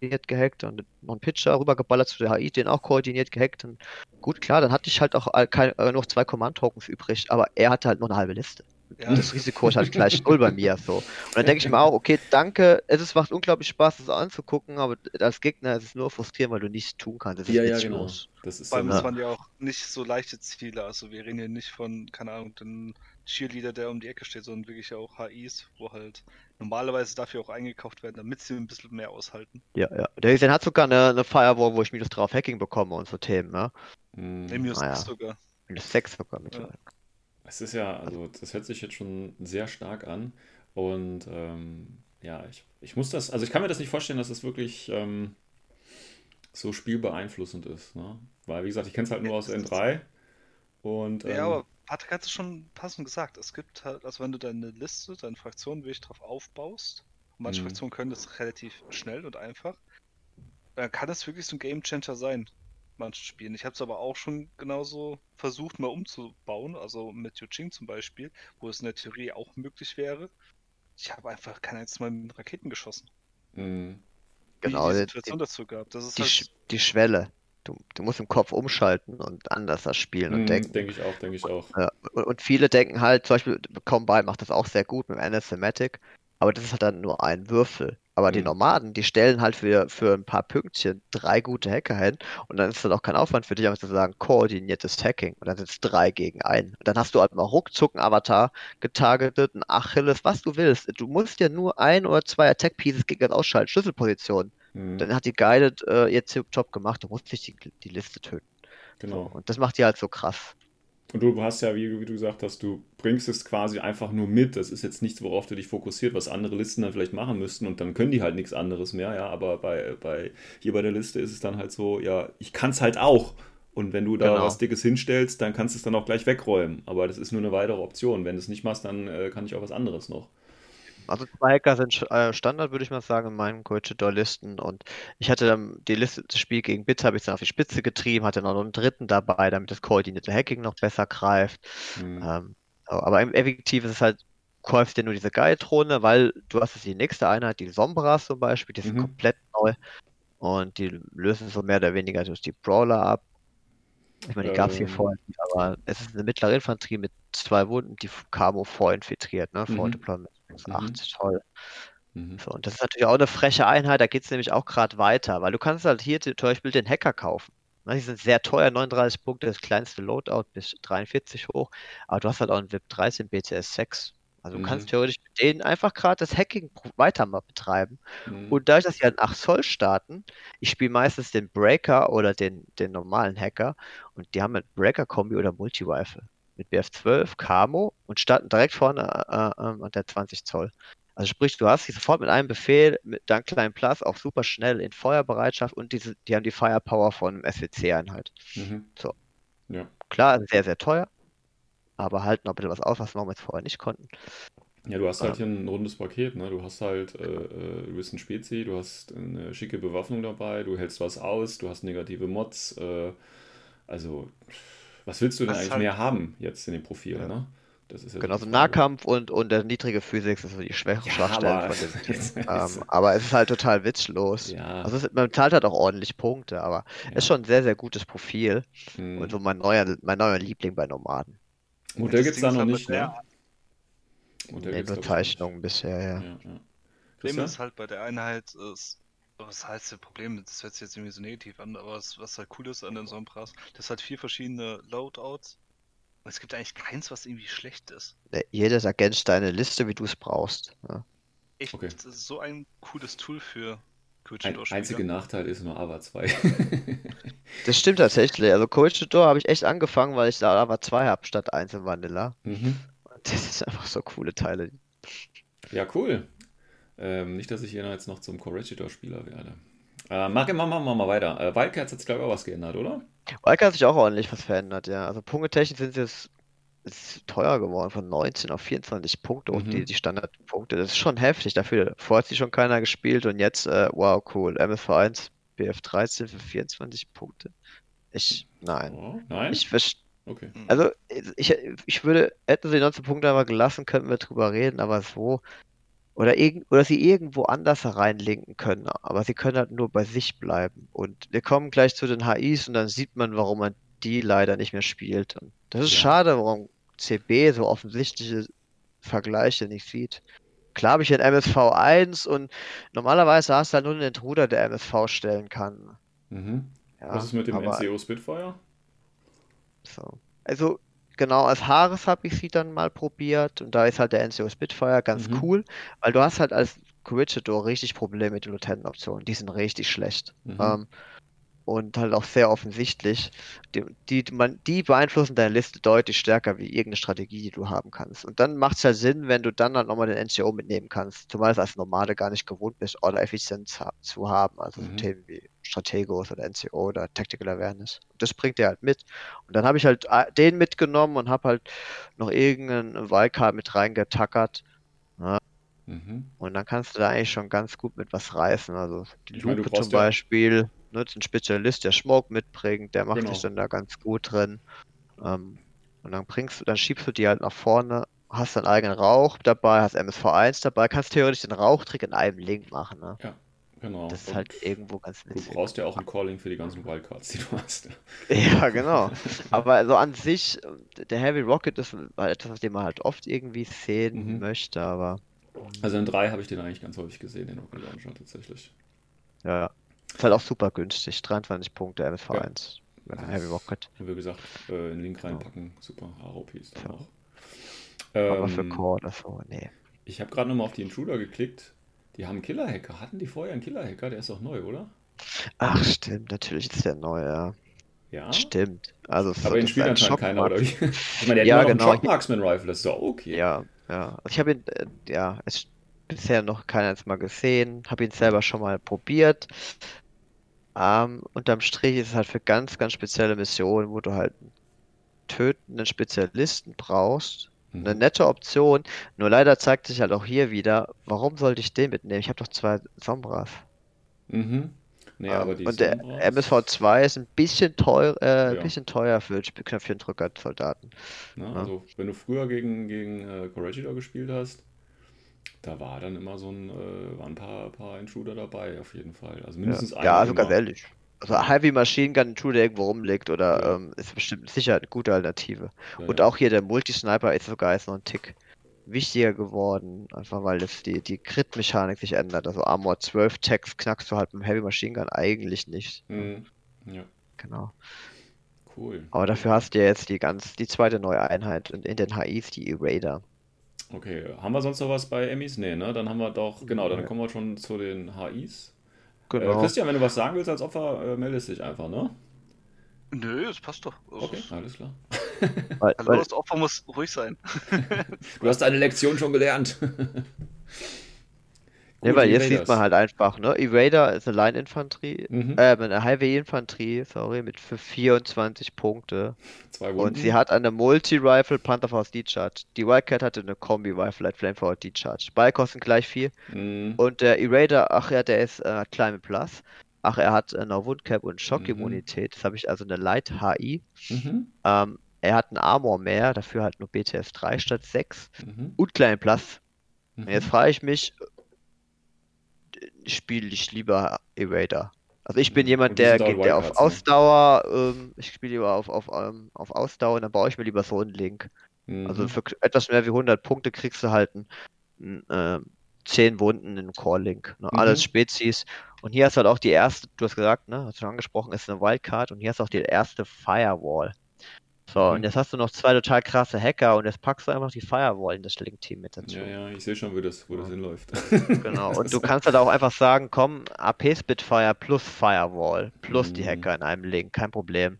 D: koordiniert gehackt und noch einen Pitcher rübergeballert zu der HI, den auch koordiniert gehackt. Und gut, klar, dann hatte ich halt auch kein, äh, noch zwei Command-Tokens übrig, aber er hatte halt nur eine halbe Liste.
C: Ja,
D: Das Risiko ist halt gleich null bei mir so. Und dann denke ich mir auch, okay, danke, es ist, macht unglaublich Spaß, das anzugucken, aber als Gegner ist es nur frustrierend, weil du nichts tun kannst. Es ist
B: Ja, ja, genau. Das ist
C: vor allem, das waren ja auch nicht so leichte Ziele. Also wir reden hier nicht von, keine Ahnung, den Cheerleader, der um die Ecke steht, sondern wirklich auch HIs, wo halt normalerweise dafür auch eingekauft werden, damit sie ein bisschen mehr aushalten.
D: Ja, ja. Der Hüsschen hat sogar eine, eine Firewall, wo ich minus 3 auf Hacking bekomme und so Themen, ne?
B: mh,
C: Nemius
D: Ah, ja.
C: ist sogar.
D: Minus 6 sogar mittlerweile.
B: Es ist ja, also das hört sich jetzt schon sehr stark an. Und ähm, ja, ich, ich muss das, also ich kann mir das nicht vorstellen, dass das wirklich ähm, so spielbeeinflussend ist. Ne? Weil, wie gesagt, ich kenne es halt nur aus N3. Und ähm,
C: Ja, aber Patrick hat es schon passend gesagt. Es gibt halt, also wenn du deine Liste, deine Fraktion wirklich drauf aufbaust, und manche
B: Mhm.
C: Fraktionen können das relativ schnell und einfach, dann kann es wirklich so ein Game Changer sein. Manchen Spielen. Ich habe es aber auch schon genauso versucht, mal umzubauen, also mit Yuching zum Beispiel, wo es in der Theorie auch möglich wäre. Ich habe einfach kein einziges Mal mit Raketen geschossen.
B: mh,
C: Wie
D: Genau,
C: die
D: die,
C: Situation dazu gab. Das ist
D: die,
C: halt,
D: Sch- die Schwelle. Du, du musst im Kopf umschalten und anders das spielen und
B: mh,
D: denken.
B: denke ich auch, denke ich auch.
D: Und, und viele denken halt, zum Beispiel Combine macht das auch sehr gut mit Anathematic, aber das ist halt dann nur ein Würfel. Aber die
B: Mhm.
D: Nomaden, die stellen halt für, für ein paar Pünktchen drei gute Hacker hin und dann ist das auch kein Aufwand für dich, einfach zu sagen, koordiniertes Hacking. Und dann sind es drei gegen einen. Und dann hast du halt mal ruckzuck einen Avatar getargetet, ein Achilles, was du willst. Du musst ja nur ein oder zwei Attack Pieces gegen das ausschalten, Schlüsselpositionen.
B: Mh,
D: Dann hat die Guided äh, ihr Job gemacht, du musst nicht die, die Liste töten. So,
B: genau.
D: und das macht die halt so krass.
B: Und du hast ja, wie, wie du gesagt hast, du bringst es quasi einfach nur mit. Das ist jetzt nichts, worauf du dich fokussiert, was andere Listen dann vielleicht machen müssten und dann können die halt nichts anderes mehr, ja. Aber bei, bei hier bei der Liste ist es dann halt so, ja, ich kann es halt auch. Und wenn du da
D: Genau.
B: was Dickes hinstellst, dann kannst du es dann auch gleich wegräumen. Aber das ist nur eine weitere Option. Wenn du es nicht machst, dann äh, kann ich auch was anderes noch.
D: Also zwei Hacker sind äh, Standard, würde ich mal sagen, in meinen Coachador-Listen. Und ich hatte dann die Liste, das Spiel gegen Bits habe ich dann auf die Spitze getrieben, hatte noch einen dritten dabei, damit das koordinierte Hacking noch besser greift.
B: Hm.
D: Ähm, aber im Effektiv ist es halt, kaufst dir nur diese Guide-Drohne, weil du hast jetzt die nächste Einheit, die Sombras zum Beispiel, die sind
B: Mhm.
D: komplett neu. Und die lösen so mehr oder weniger durch die Brawler ab. Ich meine, die gab es hier
B: Ähm.
D: vorher nicht, aber es ist eine mittlere Infanterie mit zwei Wunden, die Camo vorinfiltriert, ne? Vor
B: Mhm.
D: Deployment
B: Mhm.
D: 80, toll.
B: Mhm.
D: So, und das ist natürlich auch eine freche Einheit, da geht es nämlich auch gerade weiter, weil du kannst halt hier zum Beispiel den Hacker kaufen. Die sind sehr teuer, 39 Punkte, das kleinste Loadout bis 43 hoch, aber du hast halt auch einen VIP 13 BTS 6. Also du kannst
B: Mhm.
D: theoretisch mit denen einfach gerade das Hacking weiter mal betreiben.
B: Mhm.
D: Und dadurch, dass sie halt 8 Zoll starten, ich spiele meistens den Breaker oder den, den normalen Hacker und die haben halt Breaker-Kombi oder Multi-Rifle mit BF12, Camo und starten direkt vorne äh, äh, an der 20 Zoll. Also sprich, du hast sie sofort mit einem Befehl, mit dank kleinen Plus auch super schnell in Feuerbereitschaft und diese, die haben die Firepower von einem SWC-Einheit.
B: Mhm.
D: So.
B: Ja.
D: Klar, sehr, sehr teuer, aber halten auch ein bisschen was aus, was wir jetzt vorher nicht konnten.
B: Ja, du hast halt
D: Ähm.
B: hier ein rundes Paket, ne? Du hast halt, äh, äh, du bist ein Spezi, du hast eine schicke Bewaffnung dabei, du hältst was aus, du hast negative Mods, äh, also was willst du denn
C: Das
B: eigentlich
C: halt-
B: mehr haben jetzt in dem Profil,
D: Ja.
B: ne? Das ist ja
D: Genau, so. Nahkampf und, und der niedrige Physik sind so die schwächen
B: Ja,
D: Schwachstellen
B: aber-
D: von dem Team. ähm, aber es ist halt total witzlos.
B: Ja,
D: Also es, ist- man zahlt halt auch ordentlich Punkte, aber
B: ja.
D: ist schon ein sehr, sehr gutes Profil
B: Hm.
D: und so mein neuer, mein neuer Liebling bei Nomaden.
B: Modell gibt es da
C: ist
B: noch nicht,
C: der-
B: ne? Modell
D: Nee. Zeichnungen bisher, ja.
B: Ja, ja.
C: Problem ist halt bei der Einheit, ist, was heißt das Problem? Das hört sich jetzt irgendwie so negativ an, aber was, was halt cool ist an den Sombras, das hat vier verschiedene Loadouts. Und es gibt eigentlich keins, was irgendwie schlecht ist.
D: Jedes ergänzt deine Liste, wie du es brauchst. Ja.
C: Echt,
B: Okay.
C: das ist so ein cooles Tool für
B: Ein
C: Quidditch-Spieler.
B: einziger Nachteil ist nur AVA 2.
D: Das stimmt tatsächlich. Also Coach Door habe ich echt angefangen, weil ich da aber zwei habe statt eins im Vanilla.
B: mhm.
D: Das sind einfach so coole Teile.
B: Ja, cool. Ähm, nicht, dass ich hier jetzt noch zum Corregidor-Spieler werde. Äh, machen wir mal, mal weiter. Äh, Wildcats hat sich, glaube ich, auch was geändert, oder?
D: Wildcard hat sich auch ordentlich was verändert, ja. Also punktetechnisch sind sie jetzt ist teuer geworden, von 19 auf 24 Punkte und
B: Mhm.
D: die, die Standardpunkte. Das ist schon heftig dafür. Vorher hat sie schon keiner gespielt und jetzt, äh, wow, cool. MSV1, BF13 für 24 Punkte. Ich, nein.
B: Oh, nein?
D: Ich verstehe.
B: Okay.
D: Also, ich, ich würde, hätten sie die 19 Punkte aber gelassen, könnten wir drüber reden, aber so. Oder, oder sie irgendwo anders reinlinken können, aber sie können halt nur bei sich bleiben. Und wir kommen gleich zu den HIs und dann sieht man, warum man die leider nicht mehr spielt. Und das ist
B: Ja.
D: schade, warum CB so offensichtliche Vergleiche nicht sieht. Klar habe ich ein MSV1 und normalerweise hast du halt nur einen Intruder, der MSV stellen kann.
B: Mhm.
D: Ja,
B: was ist mit dem NCO Spitfire?
D: So. Also, genau, als Haares habe ich sie dann mal probiert und da ist halt der NCO Spitfire ganz
B: Mhm.
D: cool, weil du hast halt als Corregidor richtig Probleme mit den Lieutenant-Optionen. Die sind richtig schlecht.
B: Mhm.
D: Ähm, und halt auch sehr offensichtlich. Die, die, man, die beeinflussen deine Liste deutlich stärker wie irgendeine Strategie, die du haben kannst. Und dann macht es halt Sinn, wenn du dann halt nochmal den NCO mitnehmen kannst, zumal es als Normale gar nicht gewohnt bist, Order Effizienz ha zu haben. Also so
B: Mhm.
D: Themen wie Strategos oder NCO oder Tactical Awareness. Das bringt er halt mit. Und dann habe ich halt äh, den mitgenommen und habe halt noch irgendeinen Wildcard mit reingetackert.
B: Mhm.
D: Und dann kannst du da eigentlich schon ganz gut mit was reißen. Also die
B: Ich
D: Lupe zum
B: ja-
D: Beispiel, ne, ist ein Spezialist, der Smoke mitbringt, der macht
B: Genau.
D: sich dann da ganz gut drin. Ähm, und dann bringst du, dann schiebst du die halt nach vorne, hast deinen eigenen Rauch dabei, hast MSV1 dabei, kannst theoretisch den Rauchtrick in einem Link machen. Ne?
B: Genau.
D: Das ist halt irgendwo ganz
B: du
D: witzig.
B: brauchst ja auch ein Calling für die ganzen Wildcards, die du hast.
D: Ja, genau. Aber also an sich, der Heavy Rocket ist halt etwas, was den man halt oft irgendwie sehen
B: Mhm.
D: möchte, aber
B: Also in 3 habe ich den eigentlich ganz häufig gesehen, den Rocket Launcher tatsächlich.
D: ja, ja. Ist halt auch super günstig. 23 Punkte MSV1.
B: Ja.
D: Heavy Rocket.
B: Wie gesagt, äh, einen Link reinpacken, super ROPs dann
D: Ja.
B: auch.
D: Aber für
B: Ähm,
D: Core oder so, nee.
B: Ich habe gerade nochmal auf die Intruder geklickt. Die haben einen Killer-Hacker. Hatten die vorher einen Killer-Hacker? Der ist doch neu, oder?
D: Ach, stimmt, natürlich ist der neu, ja.
B: Ja.
D: Stimmt. Also,
B: Aber den spielt
D: ein
B: anscheinend keiner, oder wie? Ich meine, der
D: Ja,
B: hat
D: genau.
B: einen Shock Marksman Rifle, das ist doch okay.
D: Ja, ja. Also ich habe ihn, äh, ja, es bisher noch keiner mal gesehen, habe ihn selber schon mal probiert. Ähm, unterm Strich ist es halt für ganz, ganz spezielle Missionen, wo du halt einen tötenden Spezialisten brauchst.
B: Mhm.
D: Eine nette Option, nur leider zeigt sich halt auch hier wieder, warum sollte ich den mitnehmen? Ich habe doch zwei Sombras.
B: Mhm. Nee, aber die
D: und der
B: Sombras-
D: MSV2 ist ein bisschen teuer, äh,
B: Ja.
D: bisschen teuer für Knöpfchendrücker-Soldaten.
B: Ne?
D: Ja.
B: Also, wenn du früher gegen, gegen äh, Corregidor gespielt hast, da war dann immer so ein, äh, waren ein paar, paar Intruder dabei, auf jeden Fall. Also mindestens
D: Ja,
B: einer
D: ja also
B: immer.
D: ganz ehrlich. Also Heavy Machine Gun Tool, der irgendwo rumliegt, oder
B: Ja.
D: ähm, ist bestimmt sicher eine gute Alternative.
B: Ja,
D: Und auch hier der Multisniper ist sogar jetzt noch ein Tick wichtiger geworden, einfach weil das die, die Crit-Mechanik sich ändert. Also Armor 12 Tags knackst du halt mit dem Heavy Machine Gun eigentlich nicht.
B: Mhm. Ja,
D: Genau.
B: cool.
D: Aber dafür hast du ja jetzt die ganz, die zweite neue Einheit und in den HIs die Erader.
B: Okay, haben wir sonst noch was bei Emmys? Nee, ne? Dann haben wir doch, genau, dann kommen wir schon zu den HIs.
D: Genau.
B: Äh, Christian, wenn du was sagen willst als Opfer, äh, meldest dich einfach, ne?
C: Nö, das passt doch. Das
B: Okay,
C: ist-
B: alles klar.
D: weil,
C: Hallo,
D: weil,
C: das Opfer muss ruhig sein.
B: Du hast deine Lektion schon gelernt. Gut,
D: weil jetzt sieht man halt einfach, ne? Erader ist eine Line-Infanterie,
B: Mhm.
D: äh, eine Highway-Infanterie, sorry, mit für 24 Punkte.
B: Zwei Wunden.
D: Und sie hat eine Multi-Rifle Pantherfaust D-Charge. Die Wildcat hatte eine Kombi-Rifle Light Flamethrower D-Charge. Beide kosten gleich viel.
B: Mhm.
D: Und der Erader, ach ja, der ist äh, Climate Plus. Ach, er hat äh, noch Woundcap und Schockimmunität. Das habe ich also eine Light HI.
B: Mhm.
D: Ähm, er hat einen Armor mehr, dafür halt nur BTS 3 statt 6.
B: Mhm.
D: Und Climate Plus.
B: Mhm.
D: Jetzt frage ich mich, spiele ich lieber Erader? Also ich bin jemand, der geht der auf? Ausdauer, ähm, ich spiele lieber auf, auf, ähm, auf Ausdauer und dann baue ich mir lieber so einen Link. Also
B: Mhm.
D: für k- etwas mehr wie 100 Punkte kriegst du halt ein, ein, äh, 10 Wunden in Core-Link. Ne? Alles
B: Mhm.
D: Spezies. Und hier hast du halt auch die erste, du hast gesagt, ne, hast du schon angesprochen, ist eine Wildcard und hier hast du auch die erste Firewall. So, und
B: Mhm.
D: jetzt hast du noch zwei total krasse Hacker und jetzt packst du einfach die Firewall in das Link-Team mit dazu.
B: Ja, ja, ich sehe schon, wo das, wo das hinläuft.
D: Genau, und du kannst halt auch einfach sagen, komm, AP Spitfire plus Firewall plus die
B: Mhm.
D: Hacker in einem Link, kein Problem.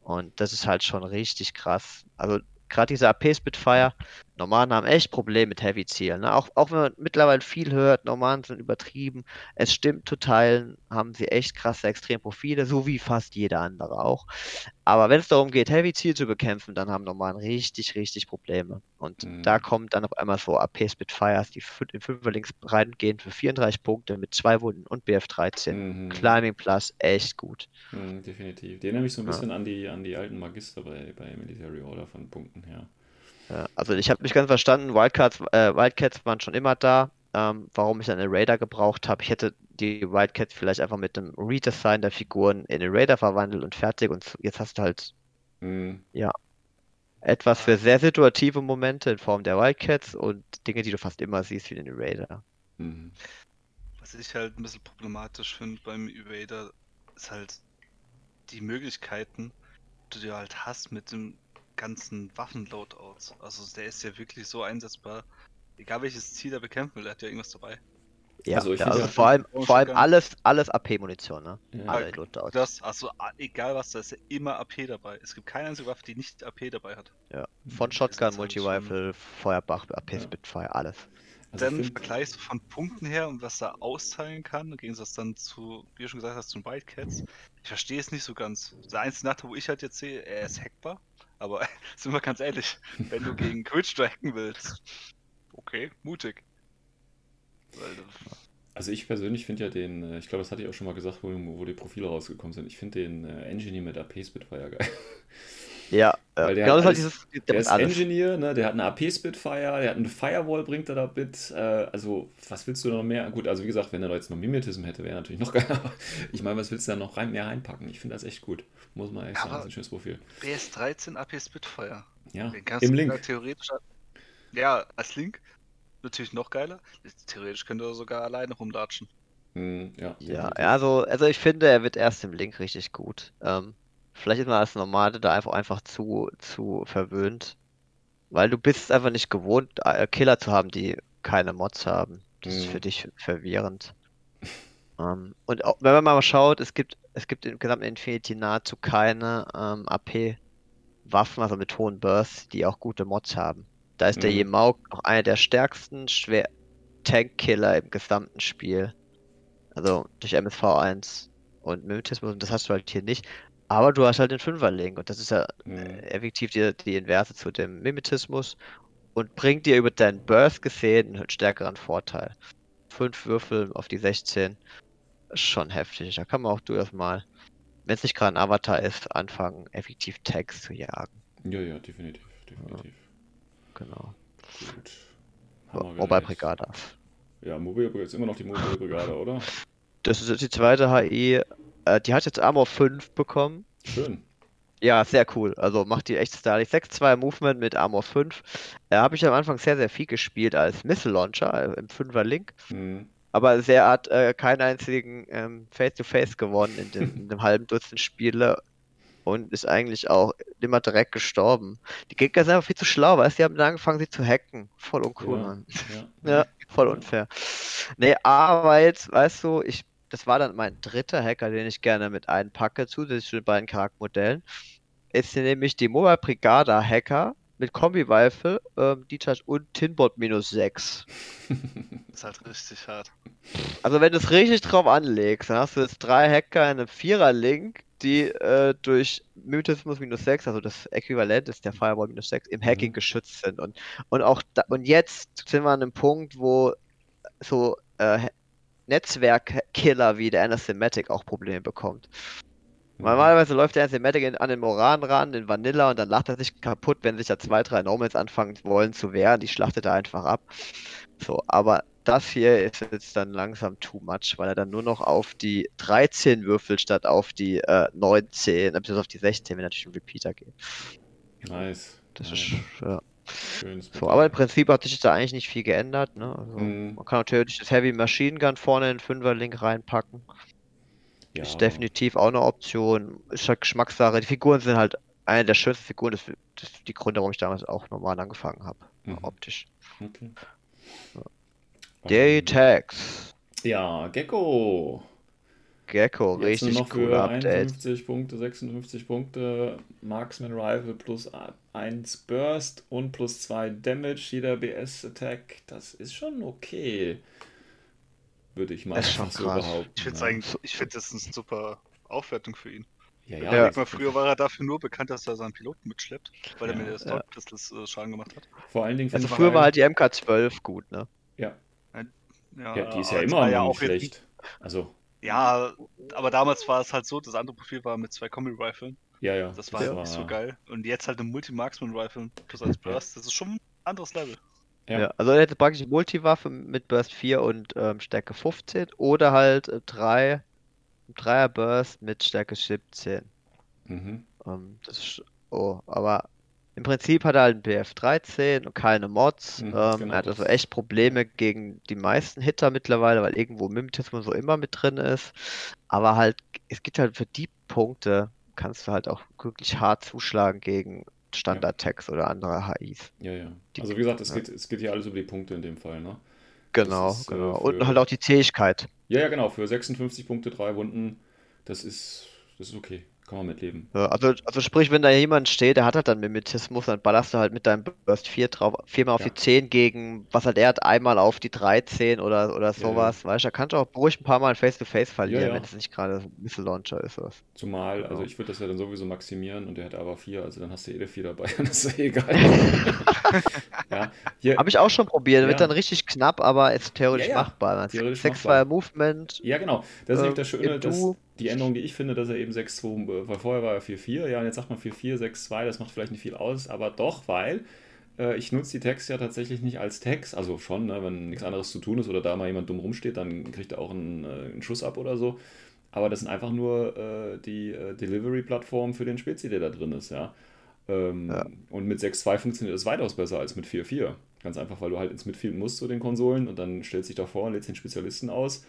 D: Und das ist halt schon richtig krass. Also gerade diese AP Spitfire, Normanen haben echt Probleme mit Heavy Zielen. Ne? Auch, auch wenn man mittlerweile viel hört, Normanen sind übertrieben. Es stimmt zu teilen, haben sie echt krasse Extremprofile, so wie fast jeder andere auch. Aber wenn es darum geht, Heavy Ziel zu bekämpfen, dann haben Normanen richtig, richtig Probleme. Und
B: Mhm.
D: da kommt dann auf einmal so AP Spitfires, die in 5 links reingehen für 34 Punkte mit zwei Wunden und BF13.
B: Mhm.
D: Climbing Plus, echt gut.
B: Mhm, definitiv. Die erinnern mich so ein
D: Ja.
B: bisschen an die, an die alten Magister bei, bei Military Order von Punkten her.
D: Ja, also ich habe nicht ganz verstanden, Wildcats, äh, Wildcats waren schon immer da. Ähm, warum ich dann einen Raider gebraucht habe. Ich hätte die Wildcats vielleicht einfach mit einem Redesign der Figuren in den Raider verwandelt und fertig. Und jetzt hast du halt
B: Mhm.
D: etwas für sehr situative Momente in Form der Wildcats und Dinge, die du fast immer siehst wie in den Raider.
B: Mhm.
C: Was ich halt ein bisschen problematisch finde beim Evader, ist halt die Möglichkeiten, die du halt hast mit dem ganzen Waffen-Loadouts. Also der ist ja wirklich so einsetzbar. Egal welches Ziel er bekämpfen will, er hat ja irgendwas dabei.
D: Ja,
B: Also ich
D: ja, also vor allem, vor allem alles, alles AP-Munition, ne?
B: Ja.
D: Alle Loadouts.
C: Das, also a- egal was, da ist ja immer AP dabei. Es gibt keine einzige Waffe, die nicht AP dabei hat.
D: Ja. Von
C: Das
D: Shotgun, Multi-Rifle, Feuerbach, AP
B: Ja.
D: Spitfire, alles.
B: Also
C: dann
B: find-
C: vergleichst du von Punkten her und was er austeilen kann, im Gegensatz dann zu, wie du schon gesagt hast, zu den Wildcats. Ich verstehe es nicht so ganz. Der einzige Nachteil, wo ich halt jetzt sehe, er ist hackbar. Aber sind wir ganz ehrlich, wenn du gegen Quitch hacken willst, okay, mutig. Weil, du-
B: Also ich persönlich finde ja den, äh, ich glaube, das hatte ich auch schon mal gesagt, wo, wo die Profile rausgekommen sind. Ich finde den äh, Engineer mit AP Spitfire geil.
D: Ja,
B: Weil der
D: genau ist halt
B: alles-
D: dieses, der,
B: Der ist
D: alles.
B: Engineer, ne? der hat eine AP Spitfire, der hat eine Firewall, bringt er da mit. Äh, also, was willst du noch mehr? Gut, also wie gesagt, wenn er da jetzt noch Mimetism hätte, wäre natürlich noch geiler. Ich meine, was willst du da noch rein, mehr reinpacken? Ich finde das echt gut. Muss man echt
C: Ja,
B: sagen, das ist ein schönes Profil.
C: BS13 AP Spitfire.
B: Ja,
C: Den kannst
B: im
C: du
B: Link.
C: theoretisch. Ja, als Link. Natürlich noch geiler. Theoretisch könnte er sogar alleine rumlatschen.
B: Hm, ja,
D: ja, also, also ich finde, er wird erst im Link richtig gut. Ähm, vielleicht ist man als Normale da einfach, einfach zu, zu verwöhnt. Weil du bist einfach nicht gewohnt, äh, Killer zu haben, die keine Mods haben. Das ist
B: Mhm.
D: für dich verwirrend. Ähm, und auch, wenn man mal schaut, es gibt, es gibt im gesamten Infinity nahezu keine ähm, AP-Waffen, also mit hohen Bursts, die auch gute Mods haben. Da ist der
B: Mhm.
D: Jemauk noch einer der stärksten schwer Tank-Killer im gesamten Spiel. Also durch MSV1 und Mimetismus, und das hast du halt hier nicht. Aber du hast halt den Fünferling und das ist ja
B: Mhm.
D: äh, effektiv die, die Inverse zu dem Mimetismus und bringt dir über deinen Burst gesehen einen stärkeren Vorteil. Fünf Würfel auf die 16 ist schon heftig. Da kann man auch durchaus mal, wenn es nicht gerade ein Avatar ist, anfangen, effektiv Tags zu jagen.
B: Ja, ja, definitiv, definitiv.
D: Genau.
B: Gut. Haben
D: Mobile. Brigada.
B: Ja, Mobile Brigade ist immer noch die Mobile Brigade, oder?
D: Das ist jetzt die zweite HI. Äh, die hat jetzt Armor 5 bekommen.
B: Schön.
D: Ja, sehr cool. Also macht die echt stylisch. 6-2 Movement mit Armor 5. Da habe ich am Anfang sehr, sehr viel gespielt als Missile Launcher äh, im 5er Link.
B: Hm.
D: Aber sehr hat äh, keinen einzigen ähm, Face-to-Face gewonnen in dem, in dem halben Dutzend Spiele und ist eigentlich auch immer direkt gestorben. Die Gegner sind einfach viel zu schlau, weißt du, die haben dann angefangen, sie zu hacken. Voll uncool,
B: Ja,
D: Mann.
B: ja.
D: Ja, voll unfair. Nee, aber jetzt, weißt du, ich, das war dann mein dritter Hacker, den ich gerne mit einpacke, zusätzlich zu den beiden Charaktermodellen. Ist nämlich die Mobile Brigada Hacker mit Kombi-Rifle, ähm, D-Charge und Tinbot minus 6.
C: ist halt richtig hart.
D: Also wenn du es richtig drauf anlegst, dann hast du jetzt drei Hacker in einem Vierer-Link, die äh, durch Mythismus minus 6, also das Äquivalent ist der Firewall minus 6, im Hacking
B: Mhm.
D: geschützt sind. Und, und auch da, und jetzt sind wir an einem Punkt, wo so äh, Netzwerkkiller wie der Anathematic auch Probleme bekommt. Normalerweise läuft der Anathematic an den Moran ran, in Vanilla, und dann lacht er sich kaputt, wenn sich da zwei, drei Normals anfangen wollen zu wehren. Die schlachtet er einfach ab. So, aber das hier ist jetzt dann langsam too much, weil er dann nur noch auf die 13 würfelt, statt auf die äh, 19, äh, beziehungsweise auf die 16, wenn natürlich ein Repeater geht.
B: Nice.
D: Das
B: nice.
D: ist, ja.
B: Schönes
D: So, aber im Prinzip hat sich da eigentlich nicht viel geändert. Ne? Also,
B: Mhm.
D: Man kann natürlich das Heavy Machine Gun vorne in den Fünferlink reinpacken.
B: Ja,
D: Ist definitiv auch eine Option. Ist halt Geschmackssache. Die Figuren sind halt eine der schönsten Figuren. Das, das ist die Gründe, warum ich damals auch normal angefangen habe.
B: Mhm.
D: Optisch.
B: Okay.
D: Die
B: Ähm,
D: Tags.
B: Ja, Gecko.
D: Gecko,
B: Jetzt
D: richtig
B: noch für
D: coole Update.
B: 51 Punkte, 56 Punkte, Marksman Rifle plus 1 Burst und plus 2 Damage, jeder BS Attack. Das ist schon okay. Würde ich mal
D: Das ist schon
B: so
D: krass.
B: behaupten.
C: Ich finde
B: ja.
C: eigentlich, ich finde das eine super Aufwertung für ihn.
B: Ja,
C: Ja,
B: ja.
D: Ja.
C: Mal, früher war er dafür nur bekannt, dass er seinen Piloten mitschleppt, weil er
B: Ja.
C: mit der Stout Pistols äh, Schaden gemacht hat.
B: Vor allen Dingen
D: Also früher war halt die MK12 gut, ne?
B: Ja,
C: Ja,
B: ja, die ist ja immer
C: war ja
B: noch nicht schlecht. Also,
C: Ja, aber damals war es halt so, das andere Profil war mit zwei Kombi-Riflen.
B: ja, ja.
C: Das war halt nicht so geil. Und jetzt halt eine Multi-Marksman-Rifle plus als Burst, das ist schon ein anderes Level.
B: Ja.
D: Ja. also er hätte praktisch die Multiwaffe mit Burst 4 und ähm, Stärke 15 oder halt äh, 3, 3er Burst mit Stärke 17.
B: Mhm.
D: Ähm, das ist, oh, aber im Prinzip hat er halt einen BF 13 und keine Mods.
B: Mhm,
D: ähm,
B: genau
D: er hat also echt Probleme gegen die meisten Hitter mittlerweile, weil irgendwo Mimetismus so immer mit drin ist. Aber halt, es gibt halt für die Punkte, kannst du halt auch wirklich hart zuschlagen gegen Standard-Tags oder andere HIs.
B: Ja, ja. Also wie gesagt, es,
D: ja.
B: geht, es geht hier alles über die Punkte in dem Fall, ne?
D: Genau,
B: ist, äh,
D: genau.
B: für-
D: Und halt auch die Zähigkeit.
B: Ja, ja, genau. Für 56 Punkte, drei Wunden, das ist, das ist okay. Kann man mitleben.
D: Ja, also, also sprich, wenn da jemand steht, der hat halt dann Mimetismus, dann ballerst du halt mit deinem Burst 4 drauf, viermal auf
B: Ja.
D: die 10 gegen, was halt er hat, einmal auf die 13 oder, oder
B: ja.
D: sowas, weißt du, da kannst du auch ruhig ein paar Mal Face-to-Face verlieren,
B: Ja, ja.
D: wenn es nicht gerade ein Missile Launcher ist. Was.
B: Zumal, also
D: Genau.
B: ich würde das ja dann sowieso maximieren und der hat aber vier, also dann hast du eh der vier dabei, das ist ja egal. ja, hier,
D: Habe ich auch schon probiert,
B: Ja.
D: wird dann richtig knapp, aber ist theoretisch
B: Ja, ja,
D: machbar.
B: Theoretisch
D: Sechs
B: machbar.
D: Movement,
B: ja, genau. Das ist
D: Ähm,
B: nämlich das Schöne,
D: im
B: dass. Die Änderung, die ich finde, dass er eben 6-2, äh, weil vorher war er 4-4, ja, und jetzt sagt man 4-4, 6-2, das macht vielleicht nicht viel aus, aber doch, weil äh, ich nutze die Tags ja tatsächlich nicht als Tags, also schon, ne, wenn nichts anderes zu tun ist oder da mal jemand dumm rumsteht, dann kriegt er auch einen, äh, einen Schuss ab oder so. Aber das sind einfach nur äh, die äh, Delivery-Plattform für den Spezi, der da drin ist, ja. Ähm,
D: Ja.
B: Und mit 6.2 funktioniert das weitaus besser als mit 4.4. Ganz einfach, weil du halt ins Midfield musst zu den Konsolen und dann stellst dich davor, lädst den Spezialisten aus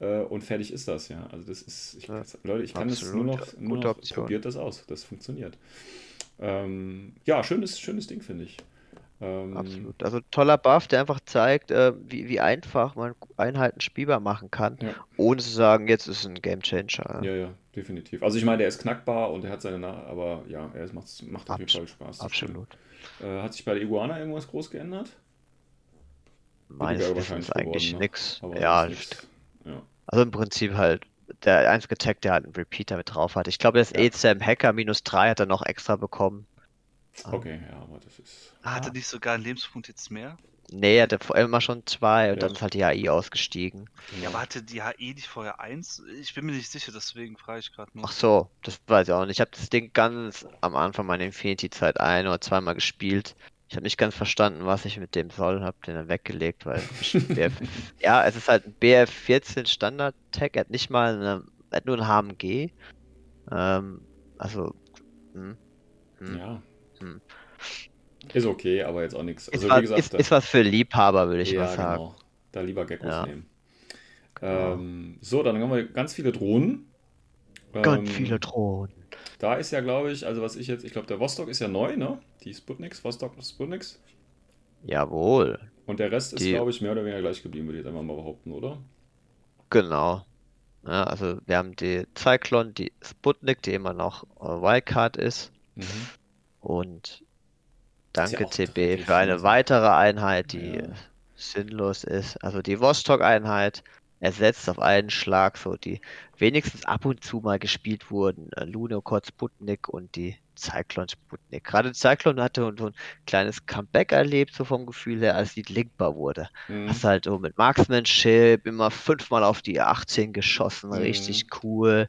B: äh, und fertig ist das, ja. Also das ist, ich,
D: Ja,
B: Leute, ich kann das nur noch,
D: ja,
B: nur noch probiert das aus. Das funktioniert. Ähm, ja, schönes, schönes Ding, finde ich. Ähm,
D: absolut. Also toller Buff, der einfach zeigt, äh, wie, wie einfach man Einheiten spielbar machen kann,
B: Ja.
D: ohne zu sagen, jetzt ist ein Game Changer.
B: Ja, ja, definitiv. Also ich meine, der ist knackbar und er hat seine, Na aber ja, er ist, macht, macht auf jeden Fall Spaß. das.
D: Absolut.
B: Äh, hat sich bei der Iguana irgendwas groß geändert?
D: Meines Wissens eigentlich
B: ne? Aber
D: Ja,
B: nix. Ja.
D: Also im Prinzip halt der einzige Tag, der halt einen Repeater mit drauf hat. Ich glaube, das
B: Ja.
D: ECM Hacker minus 3 hat er noch extra bekommen.
B: Okay, ja, aber das ist.
C: Ah, Hat
D: Ja.
C: er nicht sogar einen Lebenspunkt jetzt mehr?
D: Nee, er hatte vorher immer schon zwei und
B: Ja.
D: dann ist halt die AI ausgestiegen.
C: Ja, aber hatte die HE nicht vorher eins? Ich bin mir nicht sicher, deswegen frage ich gerade nur.
D: Ach so, das weiß ich auch nicht. Ich habe das Ding ganz am Anfang meiner Infinity-Zeit ein oder zweimal gespielt. Ich habe nicht ganz verstanden, was ich mit dem soll habe den dann weggelegt, weil BF, ja, es ist halt ein BF14 Standard-Tag. Er hat nicht mal eine, er hat nur ein HMG. Ähm, also, hm, hm.
B: Ja.
D: Hm.
B: Ist okay, aber jetzt auch nichts.
D: Ist,
B: Also
D: was,
B: wie gesagt,
D: ist, ist was für Liebhaber, würde ich
B: ja,
D: mal sagen.
B: genau. Da lieber Geckos
D: Ja.
B: nehmen.
D: Genau.
B: Ähm, so, dann haben wir ganz viele Drohnen.
D: Ganz
B: Ähm,
D: viele Drohnen.
B: Da ist ja, glaube ich, also was ich jetzt, ich glaube, der Vostok ist ja neu, ne? Die Sputniks, Vostok Sputniks.
D: Jawohl,
B: Und der Rest ist,
D: Die-
B: glaube ich, mehr oder weniger gleich geblieben, würde ich jetzt einfach mal behaupten, oder?
D: genau. Ja, also wir haben die Cyclone, die Sputnik, die immer noch äh, Wildcard ist.
B: Mhm.
D: Und
B: Ist ja
D: danke CB
B: dreckig,
D: für eine
B: ne?
D: weitere Einheit, die
B: Ja.
D: sinnlos ist. Also die Vostok-Einheit ersetzt auf einen Schlag so die wenigstens ab und zu mal gespielt wurden. Äh, Lunokhod Sputnik und die Cyclone Sputnik. Gerade Cyclone hatte so ein kleines Comeback erlebt, so vom Gefühl her, als die linkbar wurde.
B: Mhm.
D: Hast halt so mit Marksmanship immer fünfmal auf die 18 geschossen,
B: Mhm.
D: richtig cool.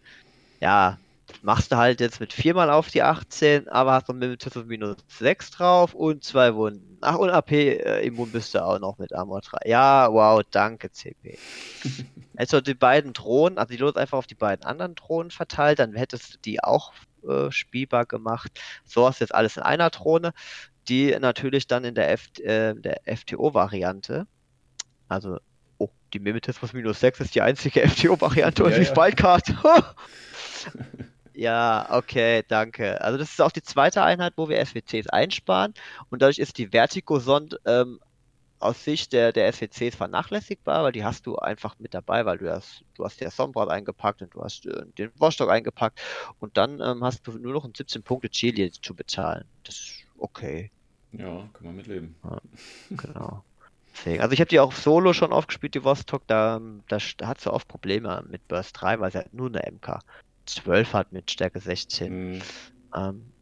D: Ja, machst du halt jetzt mit viermal auf die 18, aber hast noch mit minus 6 drauf und zwei Wunden. Ach, und AP äh, immun bist du auch noch mit Armor 3. Ja, wow, danke, CP. Hättest du die beiden Drohnen, also die Lot einfach auf die beiden anderen Drohnen verteilt, dann hättest du die auch äh, spielbar gemacht. So hast du jetzt alles in einer Drohne. die natürlich dann in der, F äh, der FTO-Variante, also, oh, die Mimetismus minus 6 ist die einzige FTO-Variante und
B: Ja,
D: die
B: ja.
D: Wildcard. ja, okay, danke. Also das ist auch die zweite Einheit, wo wir SWCs einsparen und dadurch ist die Vertigo-Sond ähm, aus Sicht der, der SWCs vernachlässigbar, weil die hast du einfach mit dabei, weil du hast, du hast ja Sombrat eingepackt und du hast äh, den Vostok eingepackt und dann ähm, hast du nur noch ein 17 Punkte Chili zu bezahlen. Das ist okay,
B: Ja, kann man mitleben.
D: genau. Deswegen, also ich habe die auch solo schon aufgespielt, die Vostok, da, da, st- da hat sie oft Probleme mit Burst 3, weil sie halt nur eine MK 12 hat mit Stärke 16.
B: Mhm.
D: Ähm,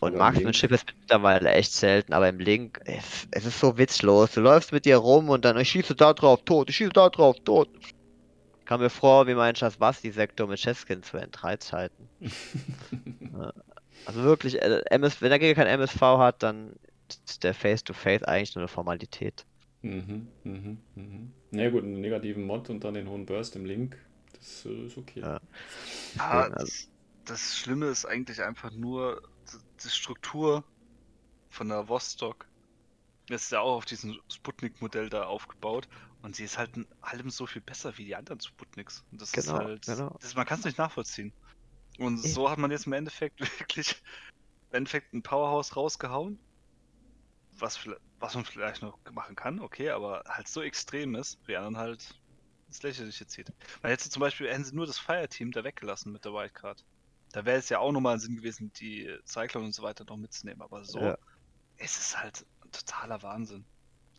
D: und
B: im
D: Marksmanship ist mittlerweile echt selten, aber im Link, es, es ist so witzlos. Du läufst mit dir rum und dann, ich schieße da drauf, tot, ich schieße da drauf, tot. Kam mir vor, wie mein Schatz Basti-Sektor mit Cheskin zu N3-Zeiten. Ja, also wirklich, äh, MS, wenn der Gegner kein MSV hat, dann ist der Face-to-Face eigentlich nur eine Formalität.
B: Mhm, mhm, mhm. Na ja, gut, einen negativen Mod und dann den hohen Burst im Link, das äh, ist okay.
D: Ja.
C: Ah,
D: also-
C: das, das Schlimme ist eigentlich einfach nur die Struktur von der Vostok. Das ist ja auch auf diesem Sputnik-Modell da aufgebaut und sie ist halt in allem so viel besser wie die anderen Sputniks. Und das
D: Genau,
C: ist halt,
D: genau.
C: das, man kann es nicht nachvollziehen. Und
D: Eh.
C: so hat man jetzt im Endeffekt wirklich im Endeffekt ein Powerhouse rausgehauen, was, vielleicht- was man vielleicht noch machen kann, okay, aber halt so extrem ist, wie anderen halt ins Lächerliche zieht. Man hätte zum Beispiel, hätten sie nur das Fire-Team da weggelassen mit der Wildcard. Da wäre es ja auch nochmal ein Sinn gewesen, die Cyclone und so weiter noch mitzunehmen, aber so
D: Ja.
C: es ist halt ein totaler Wahnsinn.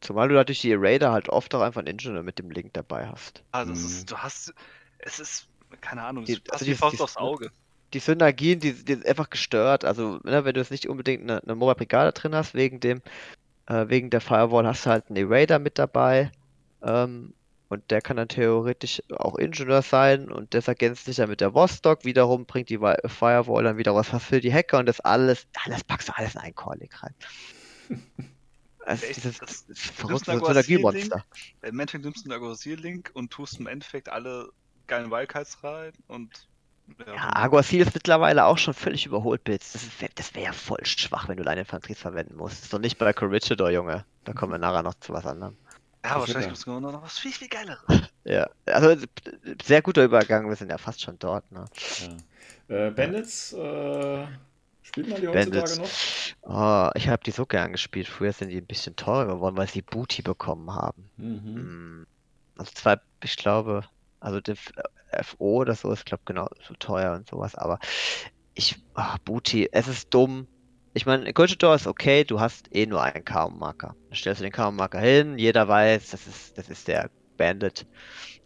D: Zumal du natürlich die Raider halt oft auch einfach einen Ingenieur mit dem Link dabei hast.
C: Also
B: Mhm.
C: ist, du hast, es ist, keine Ahnung,
D: Die- also
C: wie
D: dieses-
C: Faust
D: dieses-
C: aufs Auge.
D: die Synergien, die, die sind einfach gestört. Also, ne, wenn du jetzt nicht unbedingt eine, eine Mobile Brigade drin hast, wegen dem, äh, wegen der Firewall, hast du halt einen Erader mit dabei. Ähm, und der kann dann theoretisch auch Ingenieur sein und das ergänzt sich dann mit der Vostok. Wiederum bringt die Firewall dann wieder was für die Hacker und das alles, alles packst du alles in einen Core-Link rein. Also
C: das-
D: das ist
C: du
D: verrückt,
C: nimmst
D: so ein
C: ein
D: Synergiemonster.
C: Im Endeffekt nimmst du einen Aggressier-Link und tust im Endeffekt alle geilen Wildcards rein und
D: Ja,
C: dann-
D: Aguasil ist mittlerweile auch schon völlig überholt, Blitz. Das, das wäre ja voll schwach, wenn du deine Infanterie verwenden musst. Das ist doch nicht bei Corregidor, Junge. Da kommen wir nachher noch zu was anderem.
C: Ja, wahrscheinlich
B: Sicher.
C: gibt es genau noch was viel, viel geileres.
D: Ja, also sehr guter Übergang, wir sind ja fast schon dort, ne?
B: Ja. Äh, Bandits, äh, spielt man die
D: Bandits.
B: heutzutage noch?
D: Oh, ich habe die so gern gespielt. Früher sind die ein bisschen teurer geworden, weil sie Booty bekommen haben.
B: Mhm.
D: Hm, Also zwar, ich glaube, also der FO oder so ist, glaube genau so teuer und sowas, aber ich, ah, Booty, es ist dumm. Ich meine, Corregidor ist okay, du hast eh nur einen KM-Marker. Dann stellst du den KM-Marker hin, jeder weiß, das ist, das ist der Bandit.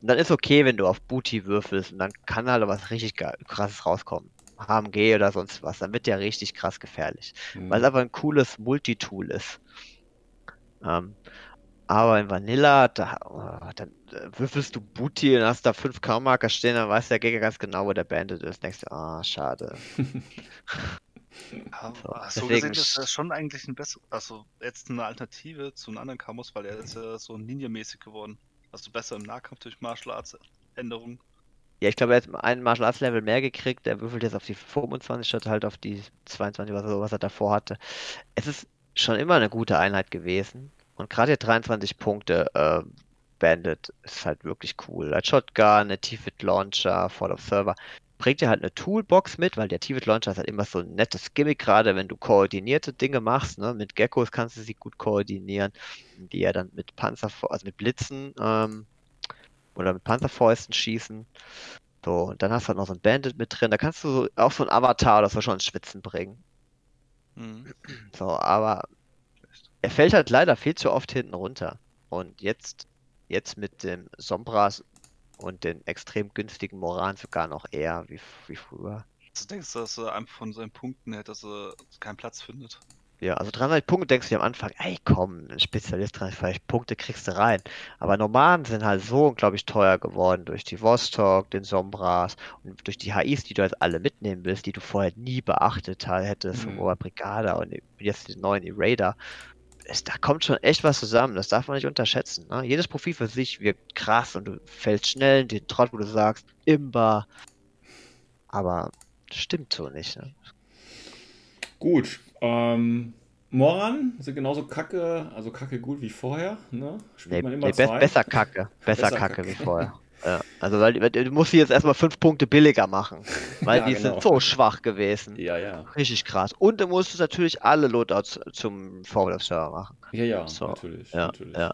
D: Und dann ist okay, wenn du auf Booty würfelst und dann kann halt was richtig krasses rauskommen. HMG oder sonst was, dann wird der richtig krass gefährlich
B: Mhm.
D: weil es einfach ein cooles Multitool ist. Ähm, aber in Vanilla, da, oh, dann äh, würfelst du Booty und hast da 5 K-Marker stehen, dann weiß der Gegner ganz genau, wo der Bandit ist. Denkst du, ah, schade.
C: Ja,
D: So,
C: gesehen ist das schon eigentlich ein besser, also jetzt eine Alternative zu einem anderen Camus, weil er ist ja so ninja-mäßig geworden. Also besser im Nahkampf durch Martial Arts Änderungen.
D: Ja, ich glaube, er hat einen Martial Arts Level mehr gekriegt. Der würfelt jetzt auf die 25 statt halt auf die 22 oder so, was er davor hatte. Es ist schon immer eine gute Einheit gewesen. Und gerade hier 23 Punkte äh, Bandit ist halt wirklich cool. Als Shotgun, eine T-Fit Launcher, Fall of Server. Bringt dir halt eine Toolbox mit, weil der T-Fit Launcher ist halt immer so ein nettes Gimmick, gerade wenn du koordinierte Dinge machst. Ne? Mit Geckos kannst du sie gut koordinieren, die ja dann mit Panzer, also mit Blitzen ähm, oder mit Panzerfäusten schießen. So, und dann hast du halt noch so ein Bandit mit drin. Da kannst du so, auch so ein Avatar oder so schon ins Schwitzen bringen.
C: Mhm.
D: So, aber er fällt halt leider viel zu oft hinten runter. Und jetzt, jetzt mit dem Sombras und den extrem günstigen Moran sogar noch eher wie, wie früher.
C: Also denkst du, dass er einfach von seinen Punkten her, dass er keinen Platz findet?
D: Ja, also 300 Punkte denkst du dir am Anfang, ey komm, ein Spezialist 300 Punkte kriegst du rein. Aber Nomaden sind halt so unglaublich teuer geworden durch die Vostok, den Sombras und durch die HIs, die du jetzt alle mitnehmen willst, die du vorher nie beachtet hättest,
C: Mhm.
D: mhm. Brigada und jetzt die neuen E-Raider. Es, da kommt schon echt was zusammen, das darf man nicht unterschätzen. Ne? Jedes Profil für sich wirkt krass und du fällst schnell in den Trott, wo du sagst, Imba. Aber das stimmt so nicht. Ne?
B: Gut, ähm, Moran sind genauso kacke, also kacke gut wie vorher. Ne? Spielt
D: Nee,
B: man immer
D: nee, be besser Kacke. Besser,
B: Besser
D: Kacke
B: Kacke.
D: wie vorher. Ja, also weil, du musst sie jetzt erstmal fünf Punkte billiger machen. Weil
B: Ja,
D: die
B: genau.
D: sind so schwach gewesen.
B: Ja, ja.
D: Richtig krass. Und du musst natürlich alle Loadouts zum Formel-Server machen.
B: Ja, ja,
D: So,
B: natürlich.
D: ja,
B: natürlich.
D: ja,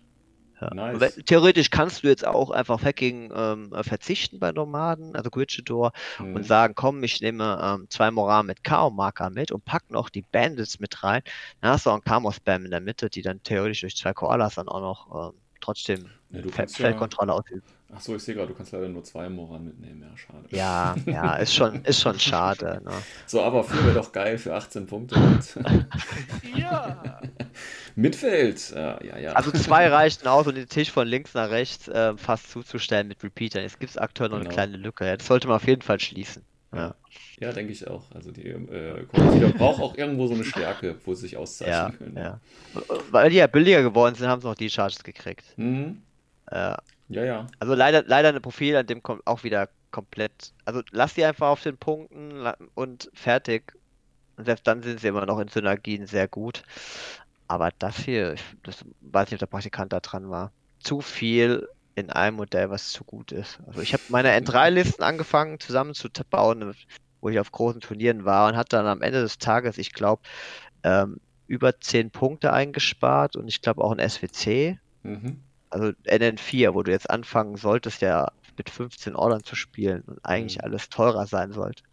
D: Ja.
B: Nice.
D: Theoretisch kannst du jetzt auch einfach Hacking ähm, äh, verzichten bei Nomaden, also Gridgedor,
B: Mhm.
D: und sagen, komm, ich nehme ähm, zwei Moran mit K.O.-Marker mit und pack noch die Bandits mit rein. Dann hast du auch einen Camo-Spam in der Mitte, die dann theoretisch durch zwei Koalas dann auch noch ähm, trotzdem
B: ja-
D: Feldkontrolle ausüben.
B: Ach so, ich sehe gerade, du kannst leider nur zwei Moran mitnehmen. Ja, schade.
D: Ja, ja, ist schon, ist schon schade. Ne?
B: So, aber vier wäre doch geil für 18 Punkte.
C: Ja!
B: Mitfeld. Ja, ja, ja.
D: Also zwei reichten aus, um den Tisch von links nach rechts ähm, fast zuzustellen mit Repeatern. Jetzt gibt es aktuell noch eine
B: Genau.
D: kleine Lücke. Ja, das sollte man auf jeden Fall schließen. Ja,
B: Ja, denke ich auch. Also die äh, Computer braucht auch irgendwo so eine Stärke, wo sie sich
D: ja,
B: auszeichnen können.
D: ja. Weil die ja billiger geworden sind, haben sie noch die Charges gekriegt.
B: Mhm.
D: Äh,
B: Ja, ja.
D: also leider, leider ein Profil, an dem kommt auch wieder komplett. Also lass die einfach auf den Punkten und fertig. Und selbst dann sind sie immer noch in Synergien sehr gut. Aber das hier, ich das weiß nicht, ob der Praktikant da dran war. Zu viel in einem Modell, was zu gut ist. Also ich habe meine N3-Listen angefangen zusammenzubauen, wo ich auf großen Turnieren war und hatte dann am Ende des Tages, ich glaube, ähm, über 10 Punkte eingespart und ich glaube auch ein SWC
B: Mhm.
D: Also NN4, wo du jetzt anfangen solltest, ja mit 15 Ordern zu spielen und eigentlich
B: Mhm.
D: alles teurer sein sollte.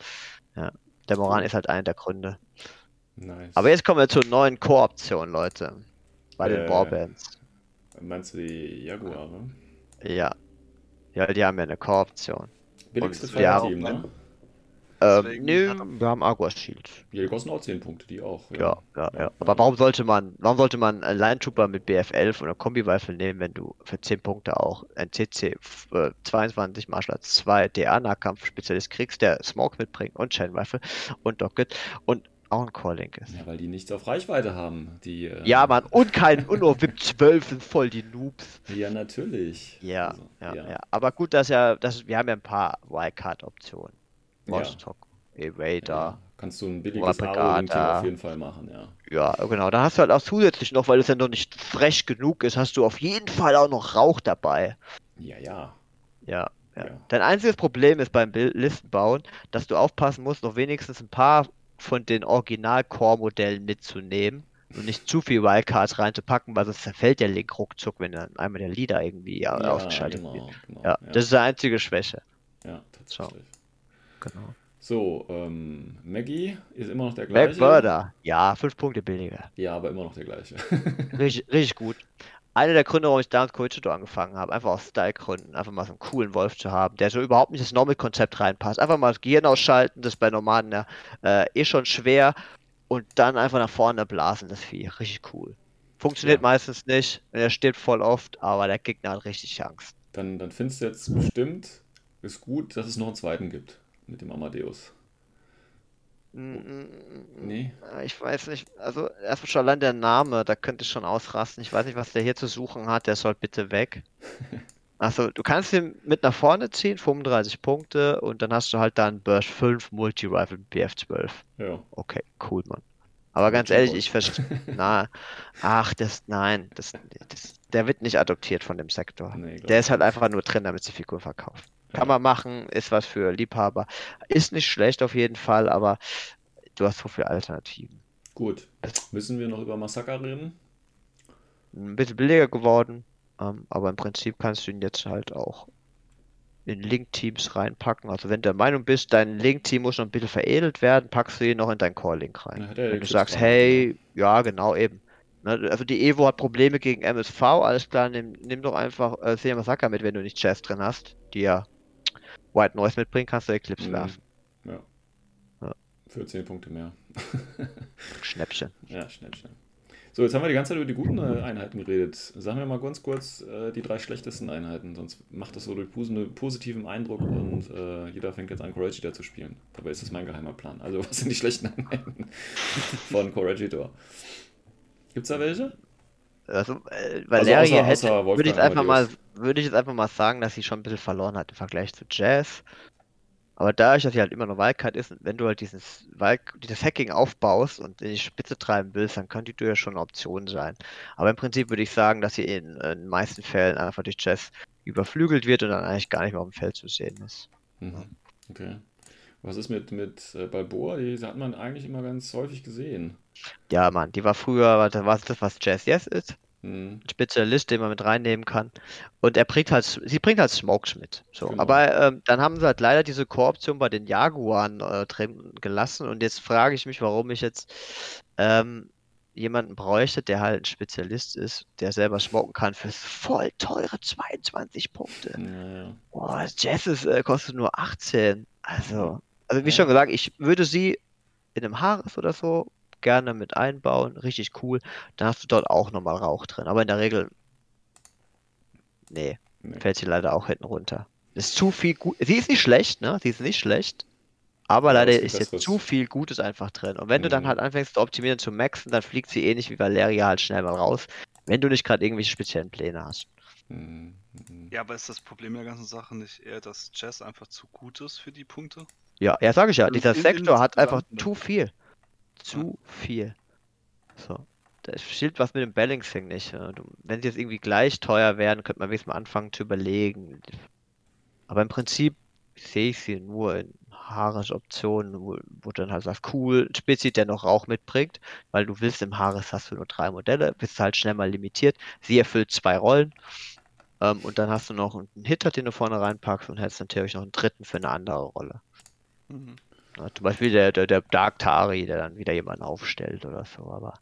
D: Ja, der Moran ist halt einer der Gründe.
B: Nice.
D: Aber jetzt kommen wir zur neuen Core-Option, Leute. Bei
B: Äh.
D: den Warbands.
B: Meinst du die Jaguare?
D: Ja. Ja, die haben ja eine Und ja,
B: Feuerteam, ne?
D: Ähm, nö, wir haben Agua Shield.
B: Ja, die kosten auch 10 Punkte, die auch.
D: Ja, ja, ja. Aber warum sollte man, warum sollte man einen Line Trooper mit BF11 oder Kombi-Rifle nehmen, wenn du für 10 Punkte auch ein äh, 22 Martial Arts 2 DA-Nahkampf-Spezialist kriegst, der Smoke mitbringt und Chain Rifle und Docket und auch ein Core-Link ist.
B: Ja, weil die nichts auf Reichweite haben. Die, äh,
D: Ja, Mann, und kein, und nur VIP 12 sind voll die Noobs.
B: Ja, natürlich.
D: Ja,
B: Also,
D: ja, ja, Aber gut, dass ja, das, wir haben ja ein paar Wildcard-Optionen.
B: Ja.
D: Vostok, Evader.
B: Ja, kannst du ein billiges. Aro-Team auf jeden Fall machen, ja.
D: Ja, genau. Da hast du halt auch zusätzlich noch, weil es ja noch nicht frech genug ist, hast du auf jeden Fall auch noch Rauch dabei.
B: Ja, ja.
D: Ja, ja.
B: Ja.
D: Dein einziges Problem ist beim Listenbauen, dass du aufpassen musst, noch wenigstens ein paar von den Original-Core-Modellen mitzunehmen und nicht zu viel Wildcards reinzupacken, weil sonst zerfällt der Link ruckzuck, wenn dann einmal der Leader irgendwie ja,
B: ja
D: ausgeschaltet
B: genau,
D: wird.
B: genau.
D: Ja, das ist die einzige Schwäche.
B: ja, tatsächlich.
D: Genau.
B: So, ähm, Maggie ist immer noch der gleiche.
D: MacMurder, ja, fünf Punkte billiger.
B: Ja, aber immer noch der gleiche.
D: Richtig, richtig gut. Einer der Gründe, warum ich damals Coichido angefangen habe, einfach aus Style-Gründen, einfach mal so einen coolen Wolf zu haben, der so überhaupt nicht ins Normal-Konzept reinpasst. Einfach mal das Gehirn ausschalten, das ist bei Nomaden ja äh, eh schon schwer und dann einfach nach vorne blasen, das Vieh. Richtig cool. Funktioniert
B: Ja.
D: meistens nicht, er stirbt voll oft, aber der Gegner hat richtig Angst.
B: dann, dann findest du jetzt bestimmt, ist gut, dass es noch einen zweiten gibt mit dem Amadeus.
D: Mm, mm, mm,
B: Nee?
D: mm, Ich weiß nicht, also erstmal schon allein der Name, da könnte ich schon ausrasten. Ich weiß nicht, was der hier zu suchen hat, der soll bitte weg. Achso, du kannst ihn mit nach vorne ziehen, 35 Punkte, und dann hast du halt dann Burst 5 Multi-Rifle mit BF12.
B: Ja.
D: Okay, cool, Mann. Aber ganz ehrlich, ich verstehe. Na, ach, das, nein, das, das, der wird nicht adoptiert von dem Sektor.
B: Nee,
D: Der ist halt einfach nur drin, damit sie Figuren verkaufen. Kann man machen, ist was für Liebhaber. Ist nicht schlecht auf jeden Fall, aber du hast so viele Alternativen.
B: Gut. Müssen wir noch über Massaker reden?
D: Ein bisschen billiger geworden, ähm, aber im Prinzip kannst du ihn jetzt halt auch in Link-Teams reinpacken. Also wenn du der Meinung bist, dein Link-Team muss noch ein bisschen veredelt werden, packst du ihn noch in dein Core-Link rein.
B: Ja,
D: wenn du sagst, hey, ja genau eben. Ne, Also die Evo hat Probleme gegen MSV, alles klar, nimm, nimm doch einfach äh, Masaka mit, wenn du nicht Jazz drin hast, die ja White Noise mitbringen, kannst du Eclipse
B: Mhm.
D: werfen.
B: Ja.
D: Ja.
B: Für 10 Punkte mehr.
D: Schnäppchen.
B: Ja, schnell. So, jetzt haben wir die ganze Zeit über die guten äh, Einheiten geredet. Sagen wir mal ganz kurz äh, die drei schlechtesten Einheiten, sonst macht das so einen pos- positiven Eindruck und äh, jeder fängt jetzt an, Corregidor zu spielen. Dabei ist das mein geheimer Plan. Also, was sind die schlechten Einheiten von Corregidor? Gibt's da welche?
D: Also, äh,
B: Also
D: hätte,
B: außer
D: würde ich einfach mal, würde ich jetzt einfach mal sagen, dass sie schon ein bisschen verloren hat im Vergleich zu Jazz. Aber dadurch, dass sie halt immer noch Wildcard ist, wenn du halt dieses, Wild dieses Hacking aufbaust und in die Spitze treiben willst, dann könnte die ja schon eine Option sein. Aber im Prinzip würde ich sagen, dass sie in, in den meisten Fällen einfach durch Jess überflügelt wird und dann eigentlich gar nicht mehr auf dem Feld zu sehen ist.
B: Mhm. Okay. Was ist mit, mit äh, Balboa? Die hat man eigentlich immer ganz häufig gesehen.
D: Ja, Mann, die war früher, was das, was Jazz jetzt ist?
B: Mhm.
D: Ein Spezialist, den man mit reinnehmen kann. Und er bringt halt, sie bringt halt Smokes mit. So.
B: Genau.
D: Aber ähm, dann haben sie halt leider diese Kooption bei den Jaguaren äh, drin gelassen. Und jetzt frage ich mich, warum ich jetzt ähm, jemanden bräuchte, der halt ein Spezialist ist, der selber smoken kann für voll teure 22 Punkte.
B: Ja.
D: Boah, Jazz ist, äh, kostet nur 18. Also, also wie
B: Ja.
D: schon gesagt, ich würde sie in einem Haares oder so gerne mit einbauen. Richtig cool. Dann hast du dort auch nochmal Rauch drin. Aber in der Regel, nee,
B: Nee.
D: fällt sie leider auch hinten runter. Ist zu viel gut. Sie ist nicht schlecht, ne? Sie ist nicht schlecht. Aber
B: Ja,
D: leider
B: gibt
D: ist jetzt zu viel Gutes einfach drin. Und wenn du dann
B: Mhm.
D: halt anfängst zu optimieren, zu maxen, dann fliegt sie ähnlich wie Valeria halt schnell mal raus. Wenn du nicht gerade irgendwelche speziellen Pläne hast.
B: Mhm. Mhm.
C: Ja, aber ist das Problem der ganzen Sache nicht eher, dass Chess einfach zu gut ist für die Punkte?
D: Ja, ja, sage ich ja.
C: Also
D: Dieser
C: in- in
D: Sektor
C: das
D: hat einfach zu viel. Zu viel. So. Da stimmt was mit dem Balancing nicht. ja. Wenn sie jetzt irgendwie gleich teuer werden, könnte man wenigstens mal anfangen zu überlegen. Aber im Prinzip sehe ich sie nur in haares Optionen, wo, wo dann halt sagst, cool, Spezi, der noch Rauch mitbringt, weil du willst im Haares hast du nur drei Modelle, bist halt schnell mal limitiert. Sie erfüllt zwei Rollen. Ähm, und dann hast du noch einen Hitter, den du vorne reinpackst und hättest natürlich noch einen dritten für eine andere Rolle.
C: Mhm.
D: Ja, zum Beispiel der, der, der Dark Tari, der dann wieder jemanden aufstellt oder so. Aber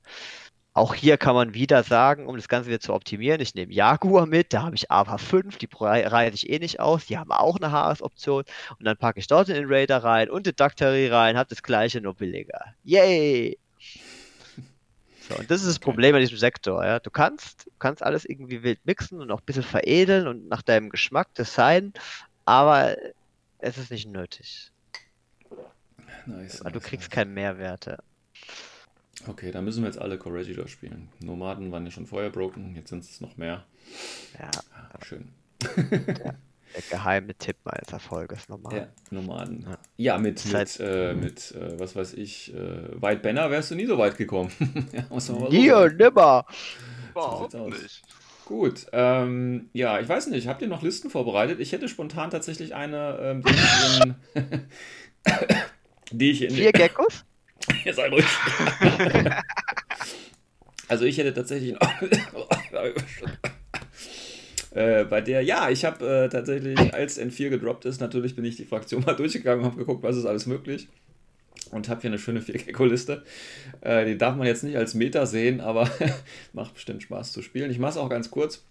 D: auch hier kann man wieder sagen, um das Ganze wieder zu optimieren, ich nehme Jaguar mit, da habe ich APA 5, die rei- reihe ich eh nicht aus, die haben auch eine HS-Option und dann packe ich dort den Raider rein und den Daktari rein, habe das gleiche nur billiger. Yay! So, und das ist das
B: Okay.
D: Problem an diesem Sektor, ja. Du kannst, du kannst alles irgendwie wild mixen und auch ein bisschen veredeln und nach deinem Geschmack designen, aber es ist nicht nötig.
B: Nice,
D: du
B: nice,
D: kriegst
B: nice.
D: keinen Mehrwert. ja.
B: Okay, dann müssen wir jetzt alle Corregidor spielen. Nomaden waren ja schon vorher broken, jetzt sind es noch mehr.
D: Ja,
B: Ah, schön.
D: der geheime Tipp meines Erfolges nochmal.
B: Ja, Nomaden.
D: Ja.
B: Ja, mit, mit,
D: heißt-
B: äh, mit äh, was weiß ich, äh, White Banner wärst du nie so weit gekommen. ja,
D: Nie und nimmer!
C: Überhaupt
B: sieht's aus.
C: nicht.
B: Gut, ähm, ja, ich weiß nicht, habt ihr noch Listen vorbereitet? Ich hätte spontan tatsächlich eine, ähm, die ich in, die ich in
D: Vier Geckos?
B: Ihr seid ruhig. also ich hätte tatsächlich äh, bei der, ja, ich habe äh, tatsächlich, als N4 gedroppt ist, natürlich bin ich die Fraktion mal durchgegangen und habe geguckt, was ist alles möglich. Und habe hier eine schöne Viergecko-Liste. Äh, die darf man jetzt nicht als Meta sehen, aber macht bestimmt Spaß zu spielen. Ich mache es auch ganz kurz.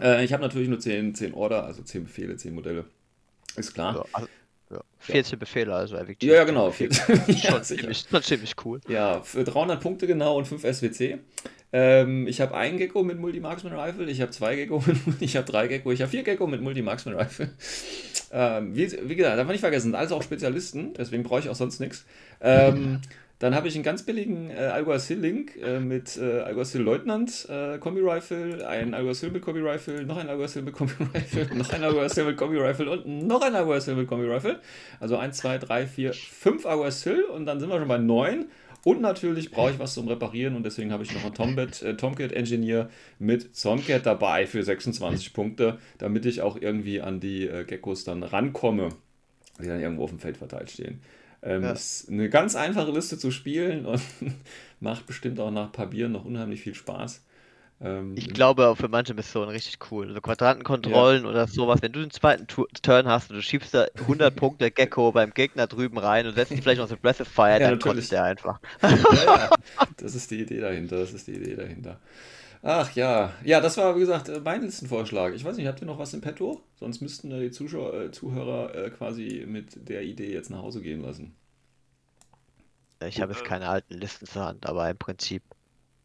B: Äh, ich habe natürlich nur 10, 10 Order, also 10 Befehle, 10 Modelle. Ist klar.
D: Ja, also, ja. 14 Befehle, also effektiv.
B: Ja, ja, genau.
D: Schon
B: ja, sicher.
D: ziemlich, schon ziemlich cool.
B: Ja, für 300 Punkte genau und 5 SWC. Ähm, ich habe einen Gecko mit Multi-Marksman Rifle, ich habe zwei Gecko mit ich habe drei Gecko, ich habe vier Gecko mit Multi-Marksman Rifle. Ähm, wie, wie gesagt, darf man nicht vergessen, sind alles auch Spezialisten, deswegen brauche ich auch sonst nichts. Ähm, dann habe ich einen ganz billigen äh, Alguacil Link äh, mit äh, Alguacil Leutnant äh, Kombi Rifle, einen Alguacil mit Kombi Rifle, noch ein Alguacil mit Kombi Rifle, noch ein Alguacil mit Kombi Rifle und noch ein Alguacil mit Kombi Rifle. Also 1, 2, 3, 4, 5 Alguacil und dann sind wir schon bei 9. Und natürlich brauche ich was zum Reparieren und deswegen habe ich noch einen Tomcat, äh, Tomcat Engineer mit Zoncat dabei für 26 Punkte, damit ich auch irgendwie an die äh, Geckos dann rankomme, die dann irgendwo auf dem Feld verteilt stehen. Ähm,
D: Ja.
B: Ist eine ganz einfache Liste zu spielen und macht bestimmt auch nach ein paar Bieren noch unheimlich viel Spaß. Ähm,
D: Ich glaube auch für manche Missionen richtig cool. So Quadrantenkontrollen oder sowas. Wenn du den zweiten Tu- Turn hast und du schiebst da 100 Punkte Gecko beim Gegner drüben rein und setzt die vielleicht noch so Breath of Fire,
B: Ja,
D: dann
B: natürlich.
D: kotzt der einfach.
B: ja, ja, das ist die Idee dahinter, das ist die Idee dahinter. Ach ja, ja, das war wie gesagt äh, mein Listenvorschlag. Ich weiß nicht, habt ihr noch was im Petto? Sonst müssten äh, die Zuschauer, äh, Zuhörer äh, quasi mit der Idee jetzt nach Hause gehen lassen.
D: Ich habe jetzt keine alten Listen zur Hand, aber im Prinzip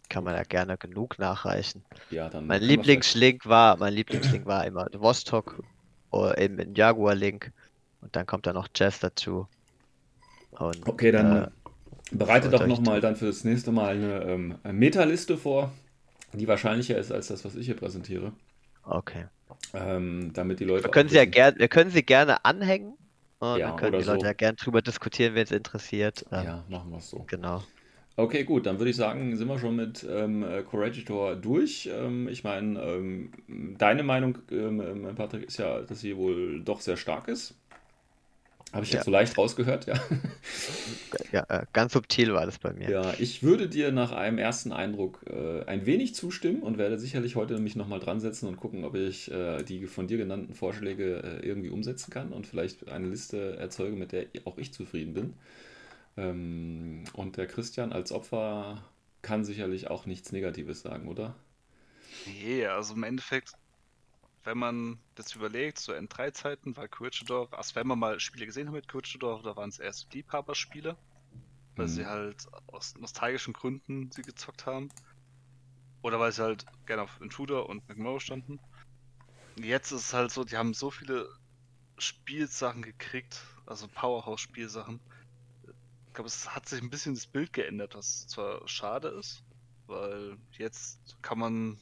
D: kann man ja gerne genug nachreichen.
B: Ja, dann.
D: Mein Lieblingslink war, mein Lieblingslink war immer Vostok oder eben ein Jaguar-Link und dann kommt da noch Jazz dazu. Und,
B: Okay, dann
D: äh,
B: bereite doch nochmal dann für das nächste Mal eine ähm, Meta-Liste vor, die wahrscheinlicher ist als das, was ich hier präsentiere.
D: okay.
B: Ähm, damit die Leute.
D: Wir können sie ja gerne, wir können sie gerne anhängen Äh,
B: Ja,
D: dann können
B: oder
D: die Leute
B: so.
D: ja gern drüber diskutieren, wen es interessiert. Ähm,
B: Ja, machen wir es so.
D: Genau.
B: Okay, gut, dann würde ich sagen, sind wir schon mit ähm, äh, Corregidor durch. Ähm, ich meine, ähm, deine Meinung, ähm, ähm, Patrick, ist ja, dass sie wohl doch sehr stark ist. Habe ich jetzt
D: Ja.
B: so leicht rausgehört, ja.
D: Ja, äh, ganz subtil war das bei mir.
B: Ja, ich würde dir nach einem ersten Eindruck äh, ein wenig zustimmen und werde sicherlich heute mich nochmal dran setzen und gucken, ob ich äh, die von dir genannten Vorschläge äh, irgendwie umsetzen kann und vielleicht eine Liste erzeuge, mit der auch ich zufrieden bin. Ähm, und der Christian als Opfer kann sicherlich auch nichts Negatives sagen, oder?
C: Nee, also im Endeffekt, wenn man das überlegt, so N3-Zeiten war Couragedor, also wenn man mal Spiele gesehen hat mit Couragedor, da waren es erst Liebhaberspiele, weil sie
B: Mhm.
C: halt aus nostalgischen Gründen sie gezockt haben. Oder weil sie halt gerne auf Intruder und McMurrow standen. Jetzt ist es halt so, die haben so viele Spielsachen gekriegt, also Powerhouse-Spielsachen. Ich glaube, es hat sich ein bisschen das Bild geändert, was zwar schade ist, weil jetzt kann man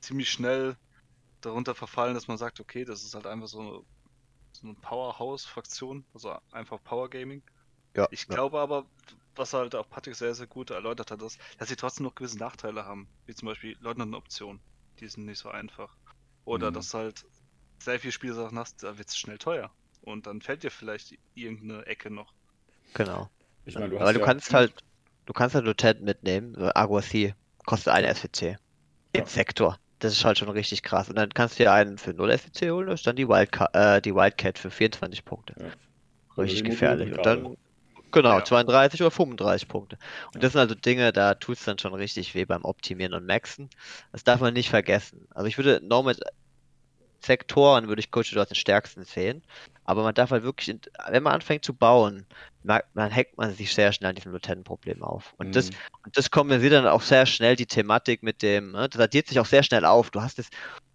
C: ziemlich schnell darunter verfallen, dass man sagt, okay, das ist halt einfach so eine, so eine Powerhouse-Fraktion, also einfach Power Gaming.
D: Ja,
C: Ich
D: ja.
C: glaube aber, was halt auch Patrick sehr, sehr gut erläutert hat, ist, dass sie trotzdem noch gewisse Nachteile haben, wie zum Beispiel Leutnant-Optionen. Die sind nicht so einfach. Oder
B: Mhm.
C: dass du halt sehr viele Spielsachen hast, da wird es schnell teuer. Und dann fällt dir vielleicht irgendeine Ecke noch.
D: Genau.
B: Ich meine, du
D: Aber
B: hast
D: du
B: ja,
D: kannst halt, du kannst halt Lieutenant mitnehmen. so Aguacy kostet ein SWC. Im
B: Ja.
D: Sektor. Das ist halt schon richtig krass. Und dann kannst du dir einen für 0 SWC holen, ist dann die, Wildca äh, die Wildcat für 24 Punkte.
B: Ja.
D: Richtig gefährlich. Und dann, genau,
C: Ja.
D: 32 oder 35 Punkte. Und
B: Ja.
D: das sind also Dinge, da tut es dann schon richtig weh beim Optimieren und Maxen. Das darf man nicht vergessen. Also ich würde mit Sektoren würde ich Coach dort den stärksten sehen. Aber man darf halt wirklich, wenn man anfängt zu bauen, merkt man, hackt man sich sehr schnell an diesem Lieutenant-Problem auf. Und das
B: Mhm.
D: und das kompensiert dann auch sehr schnell die Thematik mit dem, ne, das addiert sich auch sehr schnell auf. Du hast es,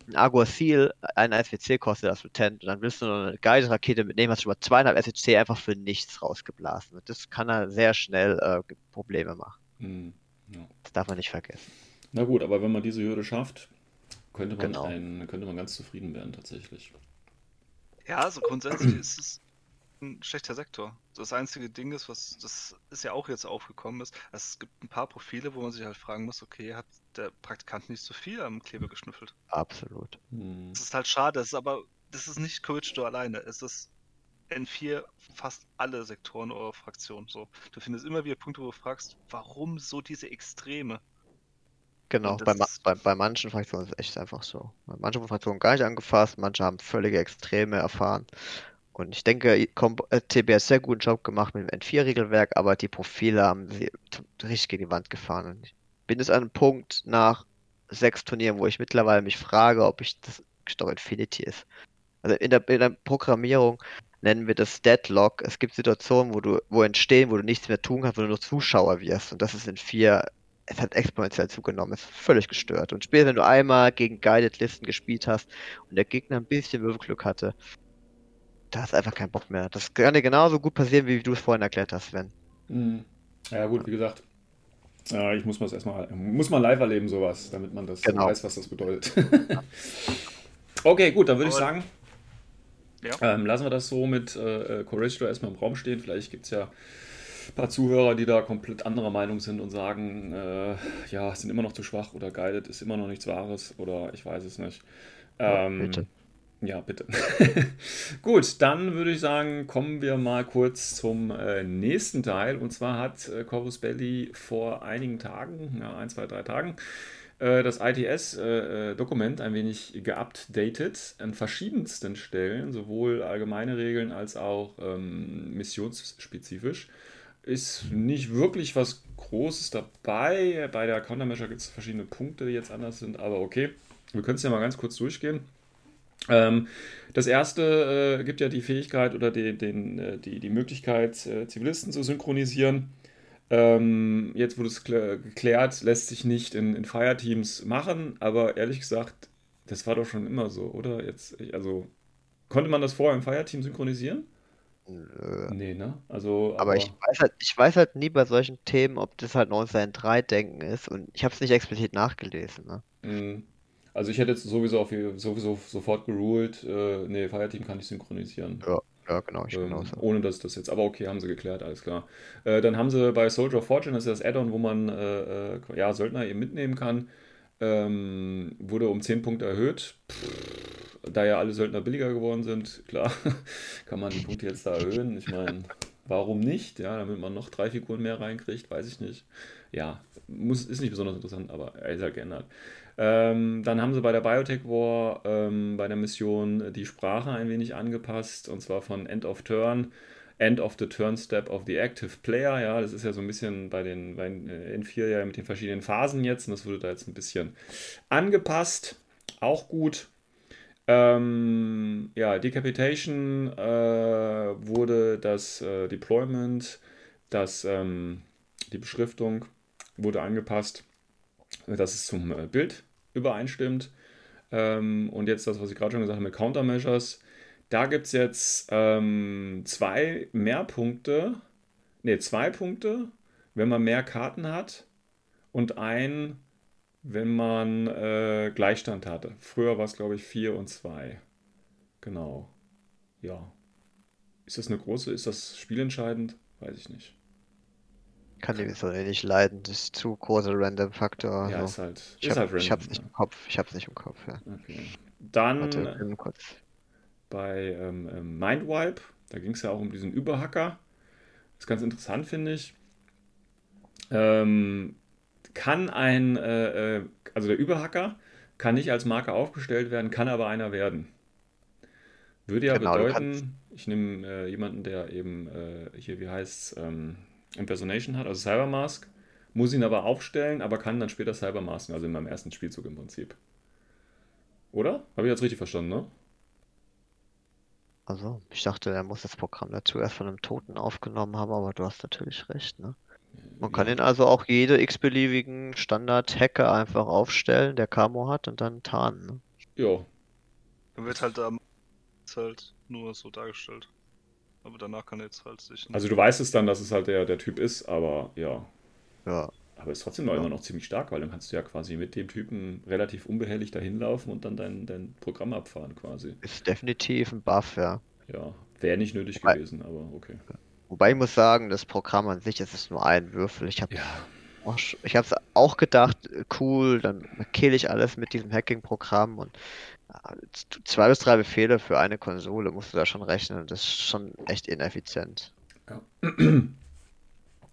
D: ein Aguacil, ein SWC kostet das Lieutenant und dann willst du noch eine Guide-Rakete mitnehmen, hast schon mal zweieinhalb SWC einfach für nichts rausgeblasen. Und das kann dann sehr schnell äh, Probleme machen.
B: Mhm. Ja.
D: Das darf man nicht vergessen.
B: Na gut, aber wenn man diese Hürde schafft, könnte man,
D: Genau.
B: ein, könnte man ganz zufrieden werden tatsächlich.
C: Ja, also grundsätzlich ist es ein schlechter Sektor. Das einzige Ding ist, was das ist ja auch jetzt aufgekommen ist, es gibt ein paar Profile, wo man sich halt fragen muss, okay, hat der Praktikant nicht so viel am Kleber geschnüffelt?
D: Absolut.
B: Mhm.
C: Das ist halt schade, das ist aber das ist nicht Courage Door alleine, es ist N4 fast alle Sektoren eurer Fraktion so. Du findest immer wieder Punkte, wo du fragst, warum so diese Extreme?
D: Genau, bei, bei, bei manchen Fraktionen ist es echt einfach so. Bei manchen Fraktionen gar nicht angefasst, manche haben völlige Extreme erfahren. Und ich denke, äh, TB hat sehr guten Job gemacht mit dem N4-Regelwerk, aber die Profile haben sie richtig gegen die Wand gefahren. Und ich bin jetzt an einem Punkt nach sechs Turnieren, wo ich mittlerweile mich frage, ob ich das doch Infinity ist. Also in der, in der Programmierung nennen wir das Deadlock. Es gibt Situationen, wo du, wo entstehen, wo du nichts mehr tun kannst, wo du nur Zuschauer wirst. Und das ist in vier es hat exponentiell zugenommen, es ist völlig gestört. Und später, wenn du einmal gegen Guided Listen gespielt hast und der Gegner ein bisschen Würfelglück hatte, da hast du einfach keinen Bock mehr. Das kann dir genauso gut passieren, wie du es vorhin erklärt hast, Sven.
B: Mhm. Ja gut, wie gesagt, äh, ich muss es erstmal, muss man live erleben sowas, damit man das
D: Genau.
B: weiß, was das bedeutet. okay, gut, dann würde ich sagen,
C: Ja.
B: ähm, lassen wir das so mit äh, Corregidor erstmal im Raum stehen. Vielleicht gibt es ja paar Zuhörer, die da komplett anderer Meinung sind und sagen, äh, ja, sind immer noch zu schwach oder Guided ist immer noch nichts Wahres oder ich weiß es nicht.
D: Ja,
B: Ähm,
D: bitte.
B: Ja, bitte. Gut, dann würde ich sagen, kommen wir mal kurz zum äh, nächsten Teil. Und zwar hat äh, Corvus Belli vor einigen Tagen, ja, ein, zwei, drei Tagen, äh, das ITS-Dokument ein wenig geupdatet an verschiedensten Stellen, sowohl allgemeine Regeln als auch ähm, missionsspezifisch. Ist nicht wirklich was Großes dabei. Bei der Countermeasure gibt es verschiedene Punkte, die jetzt anders sind, aber okay. Wir können es ja mal ganz kurz durchgehen. Ähm, das erste äh, gibt ja die Fähigkeit oder den, den, äh, die, die Möglichkeit, äh, Zivilisten zu synchronisieren. Ähm, jetzt wurde es klä- geklärt, lässt sich nicht in, in Fireteams machen, aber ehrlich gesagt, das war doch schon immer so, oder? Jetzt, also, konnte man das vorher im Fireteam synchronisieren?
D: Nö.
B: Nee, ne? Also,
D: Aber ich weiß halt, ich weiß halt nie bei solchen Themen, ob das halt 1903-Denken ist und ich habe es nicht explizit nachgelesen. Ne?
B: Mm. Also ich hätte jetzt sowieso, auf, sowieso sofort geruled, äh, nee, Fireteam kann ich synchronisieren.
D: Ja. Ja, genau, ich
B: Ähm,
D: genauso.
B: ohne dass das jetzt, aber okay, haben sie geklärt, alles klar. Äh, dann haben sie bei Soldier of Fortune, das ist das Add-on, wo man äh, äh, ja, Söldner eben mitnehmen kann, ähm, wurde um 10 Punkte erhöht. Pff, da ja alle Söldner billiger geworden sind, klar, kann man die Punkte jetzt da erhöhen. Ich meine, warum nicht? Ja, damit man noch drei Figuren mehr reinkriegt, weiß ich nicht. Ja, muss, ist nicht besonders interessant, aber er ist halt geändert. Ähm, dann haben sie bei der Biotech War ähm, bei der Mission die Sprache ein wenig angepasst und zwar von End of Turn, End of the Turn Step of the Active Player. Ja, das ist ja so ein bisschen bei den bei äh, N4 ja mit den verschiedenen Phasen jetzt und das wurde da jetzt ein bisschen angepasst. Auch gut. Ähm, ja, Decapitation äh, wurde das äh, Deployment, das, ähm, die Beschriftung wurde angepasst, dass es zum äh, Bild übereinstimmt. Ähm, und jetzt das, was ich gerade schon gesagt habe mit Countermeasures. Da gibt es jetzt ähm, zwei mehr Punkte, ne, zwei Punkte, wenn man mehr Karten hat und ein, wenn man äh, Gleichstand hatte. Früher war es, glaube ich, 4 und 2. Genau. Ja. Ist das eine große, ist das spielentscheidend? Weiß ich nicht.
D: Kann die so nicht leiden, das ist zu großer Random-Faktor.
B: Ja,
D: so.
B: ist halt,
D: Ich,
B: ist
D: hab,
B: halt
D: ich hab's
B: random,
D: nicht
B: ja.
D: im Kopf, ich hab's nicht im Kopf, ja.
B: Okay. Dann
D: Warte, kurz.
B: bei ähm, ähm, Mindwipe, da ging es ja auch um diesen Überhacker. Das ist ganz interessant, finde ich. Ähm, kann ein, äh, äh, also der Überhacker kann nicht als Marke aufgestellt werden, kann aber einer werden. Würde ja
D: Genau,
B: bedeuten, ich nehme äh, jemanden, der eben äh, hier, wie heißt ähm, Impersonation hat, also Cybermask, muss ihn aber aufstellen, aber kann dann später Cybermasken, also in meinem ersten Spielzug im Prinzip. Oder? Habe ich jetzt richtig verstanden, ne?
D: Also, ich dachte, er muss das Programm dazu erst von einem Toten aufgenommen haben, aber du hast natürlich recht, ne? Man kann
B: Ja.
D: ihn also auch jede x-beliebigen Standard-Hacker einfach aufstellen, der Camo hat und dann tarnen, ne?
B: Ja,
C: Dann wird halt am ist halt nur so dargestellt. Aber danach kann er jetzt halt sich.
B: also du weißt es dann, dass es halt der, der Typ ist, aber ja.
D: Ja,
B: Aber ist trotzdem
D: Ja.
B: immer noch ziemlich stark, weil dann kannst du ja quasi mit dem Typen relativ unbehelligt dahin laufen und dann dein, dein Programm abfahren quasi.
D: ist definitiv ein Buff, ja.
B: Ja, wäre nicht nötig gewesen, aber okay.
D: Wobei ich muss sagen, das Programm an sich, es ist nur ein Würfel. Ich habe
B: Ja,
D: auch, ich hab's auch gedacht, äh, cool, dann kill ich alles mit diesem Hacking-Programm und ja, z- zwei bis drei Befehle für eine Konsole musst du da schon rechnen. Das ist schon echt ineffizient.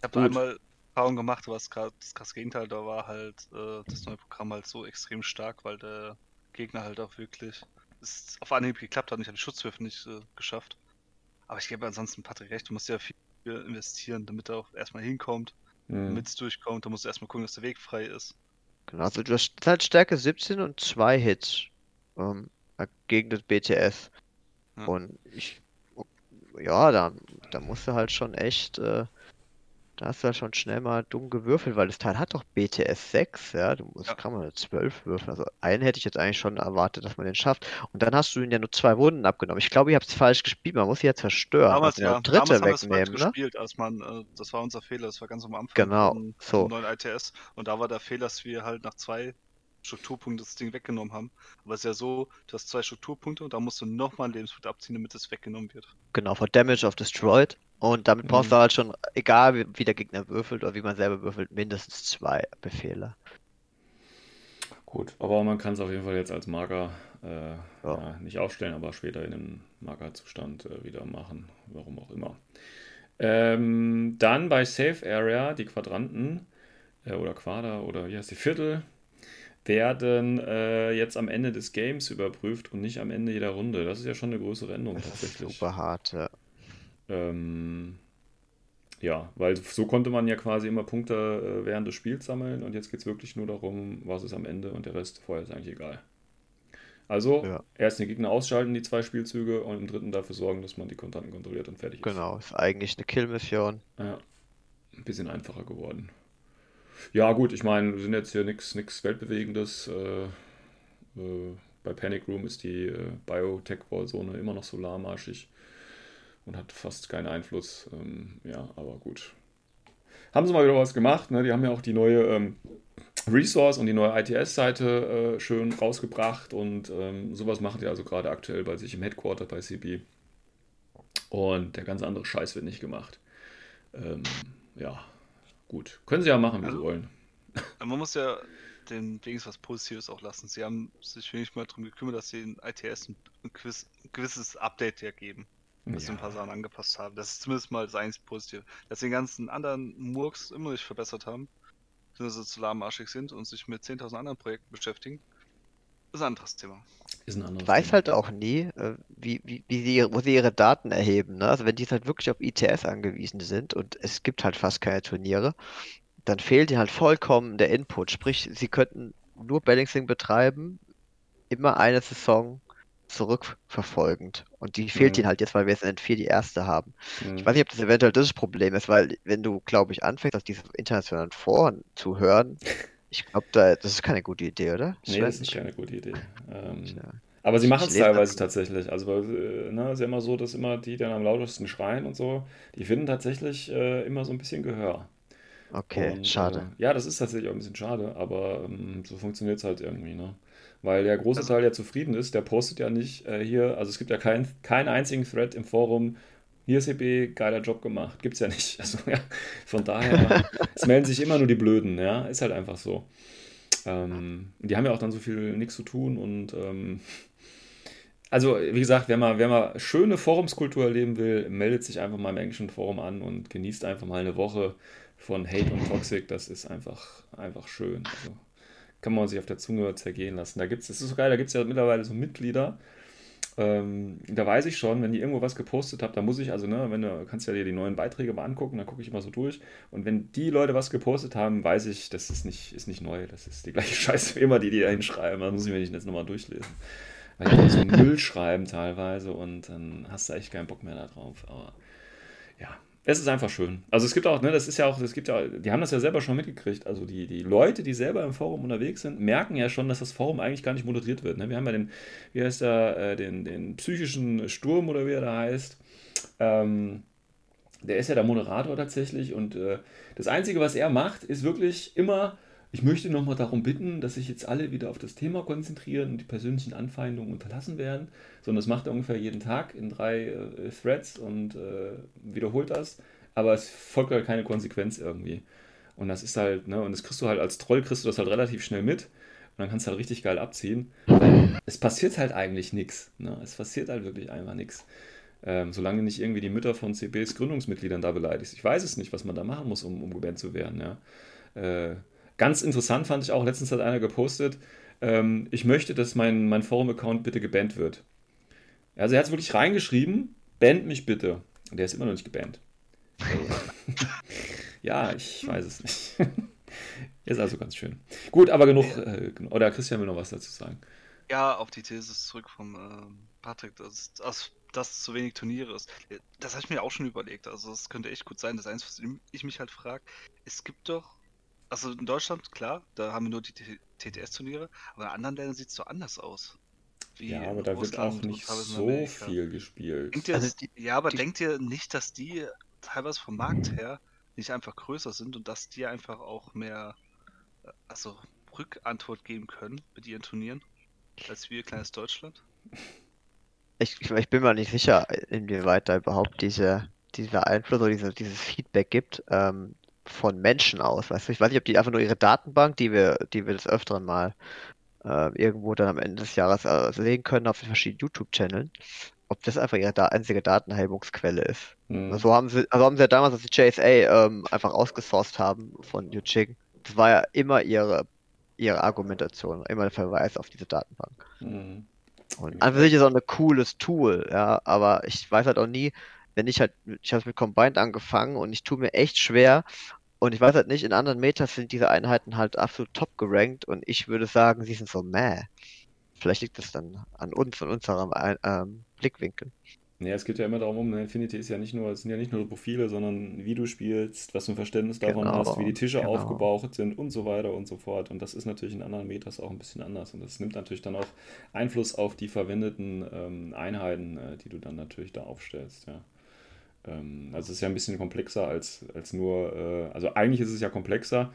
C: Ich habe einmal Erfahrung gemacht, was gerade das krasse Gegenteil, da war halt äh, das neue Programm halt so extrem stark, weil der Gegner halt auch wirklich es auf Anhieb geklappt hat und ich habe die Schutzwürfe nicht äh, geschafft. Aber ich gebe ansonsten Patrick recht, du musst ja viel investieren, damit er auch erstmal hinkommt,
B: hm.
C: damit es durchkommt, da musst du erstmal gucken, dass der Weg frei ist.
D: Genau, also du hast halt Stärke 17 und zwei Hits ähm, gegen das BTS.
C: Ja.
D: Und ich, ja, da, da musst du halt schon echt, äh, da hast du halt schon schnell mal dumm gewürfelt, weil das Teil hat doch BTS 6, ja, du musst,
C: Ja.
D: kann man eine 12 würfeln. Also einen hätte ich jetzt eigentlich schon erwartet, dass man den schafft. Und dann hast du ihn ja nur zwei Wunden abgenommen. Ich glaube, ihr habt es falsch gespielt, man muss sie ja zerstören.
C: Damals,
D: also ja,
C: ja,
D: dritte
C: damals haben wir es
D: wegnehmen,
C: gespielt, als man, äh, das war unser Fehler, das war ganz am Anfang
D: Genau,
C: von,
D: so.
C: vom neuen ITS und da war der Fehler, dass wir halt nach zwei Strukturpunkten das Ding weggenommen haben. Aber es ist ja so, du hast zwei Strukturpunkte und da musst du nochmal einen Lebenspunkt abziehen, damit es weggenommen wird.
D: Genau, for Damage of Destroyed. Und damit brauchst du
B: Mhm.
D: halt schon, egal wie, wie der Gegner würfelt oder wie man selber würfelt, mindestens zwei Befehle.
B: Gut, aber man kann es auf jeden Fall jetzt als Marker äh,
D: Ja.
B: ja, nicht aufstellen, aber später in den Markerzustand äh, wieder machen, warum auch immer. Ähm, dann bei Safe Area, die Quadranten äh, oder Quader oder wie heißt die Viertel, werden äh, jetzt am Ende des Games überprüft und nicht am Ende jeder Runde. Das ist ja schon eine größere Änderung tatsächlich.
D: super hart, ja.
B: Ähm, ja, weil so konnte man ja quasi immer Punkte äh, während des Spiels sammeln und jetzt geht es wirklich nur darum, was ist am Ende und der Rest vorher ist eigentlich egal. Also
D: Ja.
B: erst den Gegner ausschalten, die zwei Spielzüge, und im dritten dafür sorgen, dass man die Kontanten kontrolliert und fertig ist.
D: Genau, ist eigentlich eine Kill-Mission.
B: Ja, ein bisschen einfacher geworden. Ja, gut, ich meine, wir sind jetzt hier nichts Weltbewegendes. Äh, äh, bei Panic Room ist die äh, Biotech-Wall-Zone immer noch solarmarschig und hat fast keinen Einfluss. Ähm, ja, aber gut. Haben sie mal wieder was gemacht, ne? Die haben ja auch die neue ähm, Resource und die neue ITS-Seite äh, schön rausgebracht und ähm, sowas macht ihr also gerade aktuell bei sich im Headquarter bei CB. Und der ganze andere Scheiß wird nicht gemacht. Ähm, ja, gut. Können sie ja machen, wie sie
C: Also-
B: wollen.
C: Aber man muss ja den wenigstens was Positives auch lassen. Sie haben sich wenig mal darum gekümmert, dass sie in ITS ein, gewiss, ein gewisses Update ja geben. Dass sie ein paar Sachen angepasst haben. Das ist zumindest mal das einzige Positive. Dass sie den ganzen anderen Murks immer nicht verbessert haben, beziehungsweise zu lahmarschig sind und sich mit 10.000 anderen Projekten beschäftigen, ist ein anderes Thema.
B: Ist ein anderes
D: Ich weiß
B: Thema.
D: halt auch nie, äh, wie, wie, wie sie, wo sie ihre Daten erheben. Ne? Also wenn die halt wirklich auf ITS angewiesen sind und es gibt halt fast keine Turniere, dann fehlt ihnen halt vollkommen der Input. Sprich, sie könnten nur Balancing betreiben, immer eine Saison zurückverfolgend. Und die fehlt
B: Mhm.
D: ihnen halt jetzt, weil wir jetzt in N4 die erste haben.
B: Mhm.
D: Ich weiß nicht, ob das eventuell das Problem ist, weil wenn du, glaube ich, anfängst, auf diese internationalen Foren zu hören, ich glaube, da, das ist keine gute Idee, oder?
B: Nee,
D: Sven?
B: das ist keine gute Idee. Ähm,
D: Ja.
B: Aber sie machen es teilweise tatsächlich. Also, weil, äh, ne, ist ja immer so, dass immer die, die dann am lautesten schreien und so, die finden tatsächlich äh, immer so ein bisschen Gehör.
D: Okay,
B: Und,
D: schade.
B: Äh, ja, das ist tatsächlich auch ein bisschen schade, aber ähm, so funktioniert es halt irgendwie, ne? Weil der große
C: Also-
B: Teil, der zufrieden ist, der postet ja nicht äh, hier, also es gibt ja keinen keinen einzigen Thread im Forum, hier ist CB, geiler Job gemacht. Gibt's ja nicht. Also ja, von daher, es melden sich immer nur die Blöden, ja, ist halt einfach so. Ähm, die haben ja auch dann so viel nichts zu tun und ähm, also, wie gesagt, wer mal, wer mal schöne Forumskultur erleben will, meldet sich einfach mal im englischen Forum an und genießt einfach mal eine Woche von Hate und Toxic. Das ist einfach, einfach schön. Also, kann man sich auf der Zunge zergehen lassen. Da gibt's, das ist so geil, da gibt es ja mittlerweile so Mitglieder. Ähm, da weiß ich schon, wenn die irgendwo was gepostet haben, da muss ich, also, ne, wenn du kannst ja dir die neuen Beiträge mal angucken, dann gucke ich immer so durch. Und wenn die Leute was gepostet haben, weiß ich, das ist nicht, ist nicht neu. Das ist die gleiche Scheiße wie immer, die die da hinschreiben. Da muss ich mir nicht jetzt nochmal durchlesen. Weil die so Müll schreiben teilweise und dann hast du echt keinen Bock mehr da drauf. Aber ja, es ist einfach schön. Also es gibt auch, ne, das ist ja auch, es gibt ja, die haben das ja selber schon mitgekriegt. Also die, die Leute, die selber im Forum unterwegs sind, merken ja schon, dass das Forum eigentlich gar nicht moderiert wird. Ne? Wir haben ja den, wie heißt der, äh, den, den psychischen Sturm oder wie er da heißt. Ähm, der ist ja der Moderator tatsächlich und äh, das Einzige, was er macht, ist wirklich immer, ich möchte nochmal darum bitten, dass sich jetzt alle wieder auf das Thema konzentrieren und die persönlichen Anfeindungen unterlassen werden. Sondern das macht er ungefähr jeden Tag in drei äh, Threads und äh, wiederholt das. Aber es folgt halt keine Konsequenz irgendwie. Und das ist halt, ne, und das kriegst du halt als Troll, kriegst du das halt relativ schnell mit. Und dann kannst du halt richtig geil abziehen. Weil es passiert halt eigentlich nichts. Ne? Es passiert halt wirklich einfach nichts. Ähm, solange nicht irgendwie die Mütter von CBs Gründungsmitgliedern da beleidigst. Ich weiß es nicht, was man da machen muss, um, um gebannt zu werden. Ja. Äh, ganz interessant fand ich auch, letztens hat einer gepostet, ähm, ich möchte, dass mein, mein Forum-Account bitte gebannt wird. Also er hat es wirklich reingeschrieben, bannt mich bitte. Und der ist immer noch nicht gebannt. Ja, ich weiß es nicht. ist also ganz schön. Gut, aber genug. Äh, oder Christian will noch was dazu sagen.
C: Ja, auf die These zurück vom ähm, Patrick, dass, dass, dass es zu wenig Turniere ist. Das habe ich mir auch schon überlegt. Also es könnte echt gut sein. Das Einzige, was ich mich halt frage, es gibt doch, also in Deutschland, klar, da haben wir nur die TTS-Turniere, aber in anderen Ländern sieht es so anders aus. Wie
B: Ja, aber da wird
C: Russland
B: auch
C: und
B: nicht so viel gespielt.
C: Denkt ihr,
D: Also die-
C: ja, aber
D: die-
C: denkt ihr nicht, dass die teilweise vom Markt her nicht einfach größer sind und dass die einfach auch mehr, äh, also Rückantwort geben können mit ihren Turnieren, als wir kleines Deutschland?
D: Ich, ich, ich bin mir nicht sicher, inwieweit da überhaupt diese, dieser Einfluss oder diese, dieses Feedback gibt ähm, von Menschen aus. Weißt du? Ich weiß nicht, ob die einfach nur ihre Datenbank, die wir, die wir des Öfteren mal äh, irgendwo dann am Ende des Jahres äh, sehen können auf den verschiedenen YouTube-Channeln, ob das einfach ihre da einzige Datenerhebungsquelle ist.
B: Hm.
D: So haben sie, also haben sie ja damals, als die JSA ähm, einfach ausgesourced haben von Yuching, das war ja immer ihre, ihre Argumentation, immer der Verweis auf diese Datenbank.
B: Hm.
D: Und an sich ist auch ein cooles Tool, ja, aber ich weiß halt auch nie, wenn ich halt, ich habe mit Combined angefangen und ich tue mir echt schwer und ich weiß halt nicht, in anderen Metas sind diese Einheiten halt absolut top gerankt und ich würde sagen, sie sind so meh. Vielleicht liegt das dann an uns und unserem Ein- ähm, Blickwinkel.
B: Ja, es geht ja immer darum, um, ne, Infinity ist ja nicht nur, es sind ja nicht nur so Profile, sondern wie du spielst, was du ein Verständnis davon
D: Genau,
B: hast, wie die Tische
D: genau.
B: aufgebaut sind und so weiter und so fort. Und das ist natürlich in anderen Metas auch ein bisschen anders. Und das nimmt natürlich dann auch Einfluss auf die verwendeten ähm, Einheiten, äh, die du dann natürlich da aufstellst, ja. Ähm, also es ist ja ein bisschen komplexer als, als nur, äh, also eigentlich ist es ja komplexer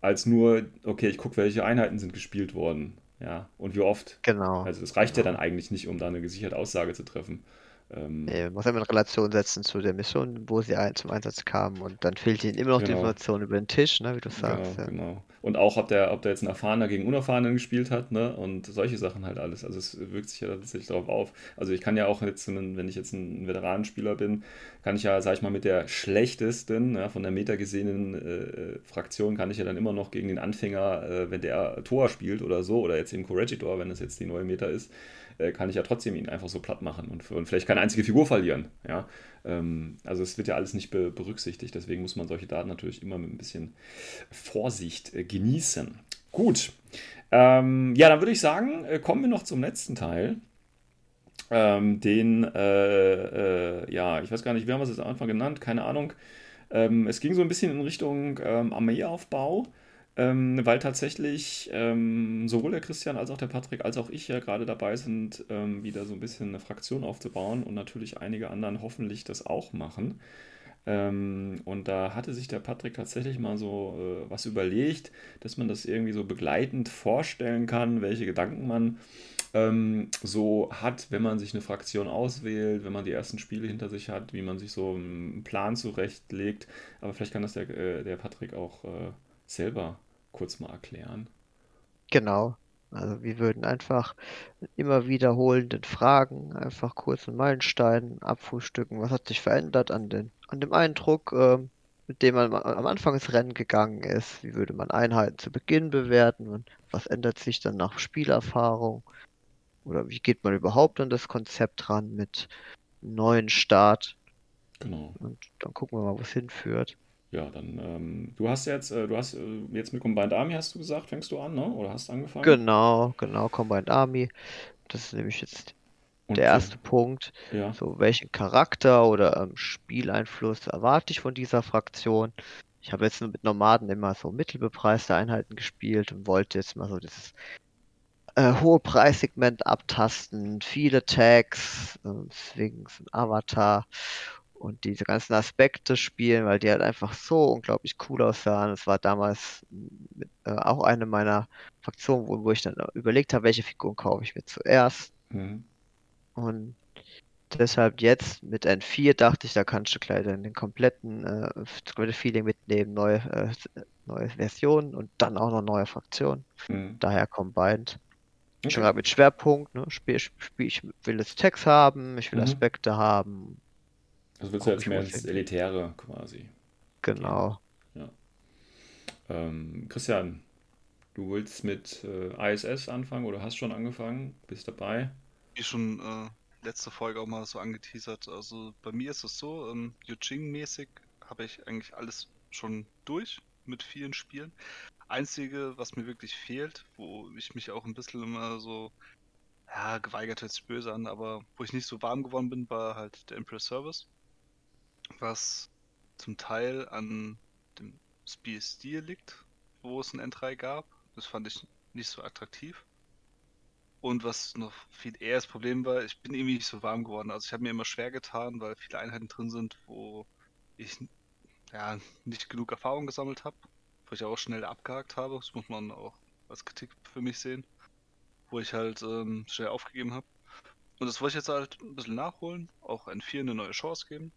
B: als nur, okay, ich gucke, welche Einheiten sind gespielt worden, ja, und wie oft.
D: Genau.
B: Also es reicht ja dann eigentlich nicht, um da eine gesicherte Aussage zu treffen. Ähm,
D: Nee, muss immer in Relation setzen zu der Mission, wo sie ein, zum Einsatz kamen und dann fehlt ihnen immer noch die
B: Genau.
D: Information über den Tisch, ne, wie du sagst.
B: Genau,
D: ja.
B: genau. Und auch, ob der, ob der jetzt ein Erfahrener gegen Unerfahrenen gespielt hat, ne? Und solche Sachen halt alles. Also es wirkt sich ja tatsächlich darauf auf. Also ich kann ja auch jetzt, wenn ich jetzt ein Veteranenspieler bin, kann ich ja, sag ich mal, mit der schlechtesten, ja, von der Meta gesehenen äh, Fraktion, kann ich ja dann immer noch gegen den Anfänger, äh, wenn der Tor spielt oder so, oder jetzt eben Corregidor, wenn das jetzt die neue Meta ist, äh, kann ich ja trotzdem ihn einfach so platt machen und, und vielleicht keine einzige Figur verlieren. Ja? Ähm, also es wird ja alles nicht be berücksichtigt, deswegen muss man solche Daten natürlich immer mit ein bisschen Vorsicht äh, genießen. Gut. Ähm, ja, dann würde ich sagen, äh, kommen wir noch zum letzten Teil. Ähm, den, äh, äh, ja, ich weiß gar nicht, wie haben wir es jetzt am Anfang genannt, keine Ahnung. Ähm, es ging so ein bisschen in Richtung ähm, Armeeaufbau, ähm, weil tatsächlich ähm, sowohl der Christian als auch der Patrick als auch ich ja gerade dabei sind, wieder so ein bisschen eine Fraktion aufzubauen und natürlich einige anderen hoffentlich das auch machen. Ähm, und da hatte sich der Patrick tatsächlich mal so äh, was überlegt, dass man das irgendwie so begleitend vorstellen kann, welche Gedanken man ähm, so hat, wenn man sich eine Fraktion auswählt, wenn man die ersten Spiele hinter sich hat, wie man sich so einen Plan zurechtlegt. Aber vielleicht kann das der, äh, der Patrick auch äh, selber kurz mal erklären.
D: Genau. Also wir würden einfach immer wiederholenden Fragen einfach kurz einen Meilenstein abfrühstücken. Was hat sich verändert an den, an dem Eindruck, ähm, mit dem man am Anfang des Rennen gegangen ist? Wie würde man Einheiten zu Beginn bewerten? Und was ändert sich dann nach Spielerfahrung? Oder wie geht man überhaupt an das Konzept ran mit einem neuen Start?
B: Genau.
D: Und dann gucken wir mal, wo es hinführt.
B: Ja, dann, ähm, du hast jetzt, äh, du hast äh, jetzt mit Combined Army, hast du gesagt, fängst du an, ne? Oder hast angefangen?
D: Genau, genau, Combined Army. Das ist nämlich jetzt
B: Und,
D: der erste Punkt.
B: Ja,
D: So, welchen Charakter oder ähm, Spieleinfluss erwarte ich von dieser Fraktion? Ich habe jetzt nur mit Nomaden immer so mittelbepreiste Einheiten gespielt und wollte jetzt mal so dieses äh, hohe Preissegment abtasten, viele Tags, äh, so ein Avatar und diese ganzen Aspekte spielen, weil die halt einfach so unglaublich cool aussahen. Es war damals mit, äh, auch eine meiner Fraktionen, wo, wo ich dann überlegt habe, welche Figuren kaufe ich mir zuerst.
B: mhm.
D: Und deshalb jetzt mit N4 dachte ich, da kannst du gleich den kompletten äh, das komplette Feeling mitnehmen, neue, äh, neue Versionen und dann auch noch neue Fraktionen.
B: Mhm.
D: Daher combined.
B: Okay.
D: Schon gerade mit Schwerpunkt, ne? Spiel, Spiel, ich will jetzt Text haben, ich will
B: Mhm.
D: Aspekte haben.
B: Also willst du jetzt mehr ins Elitäre quasi.
D: Genau.
B: Ähm, Christian, du willst mit äh, ISS anfangen oder hast schon angefangen? Bist dabei?
C: Wie schon äh, letzte Folge auch mal so angeteasert. Also bei mir ist es so, ähm, Yuching-mäßig habe ich eigentlich alles schon durch mit vielen Spielen. Einzige, was mir wirklich fehlt, wo ich mich auch ein bisschen immer so, ja, geweigert hört sich böse an, aber wo ich nicht so warm geworden bin, war halt der Empress Service. Was zum Teil an dem Spielstil liegt, wo es ein N3 gab. Das fand ich nicht so attraktiv. Und was noch viel eher das Problem war, ich bin irgendwie nicht so warm geworden. Also ich habe mir immer schwer getan, weil viele Einheiten drin sind, wo ich ja nicht genug Erfahrung gesammelt habe, wo ich auch schnell abgehakt habe. Das muss man auch als Kritik für mich sehen, wo ich halt ähm, schnell aufgegeben habe. Und das wollte ich jetzt halt ein bisschen nachholen, auch N4 eine neue Chance geben.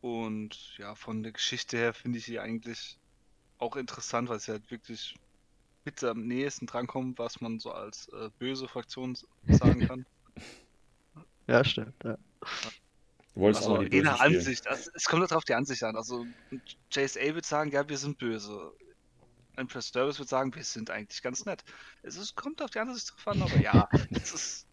C: Und ja, von der Geschichte her finde ich sie eigentlich auch interessant, weil sie halt wirklich mit am nächsten drankommt, was man so als äh, böse Fraktion sagen kann.
D: Ja, stimmt. Ja.
B: Du wolltest
C: Also
B: auch mal die
C: je
B: Bösen
C: nach
B: spielen.
C: Ansicht, also, es kommt halt auf die Ansicht an. Also JSA wird sagen, ja, wir sind böse. Empress Service wird sagen, wir sind eigentlich ganz nett. Es ist, kommt auf die Ansicht drauf an, aber ja, es ist.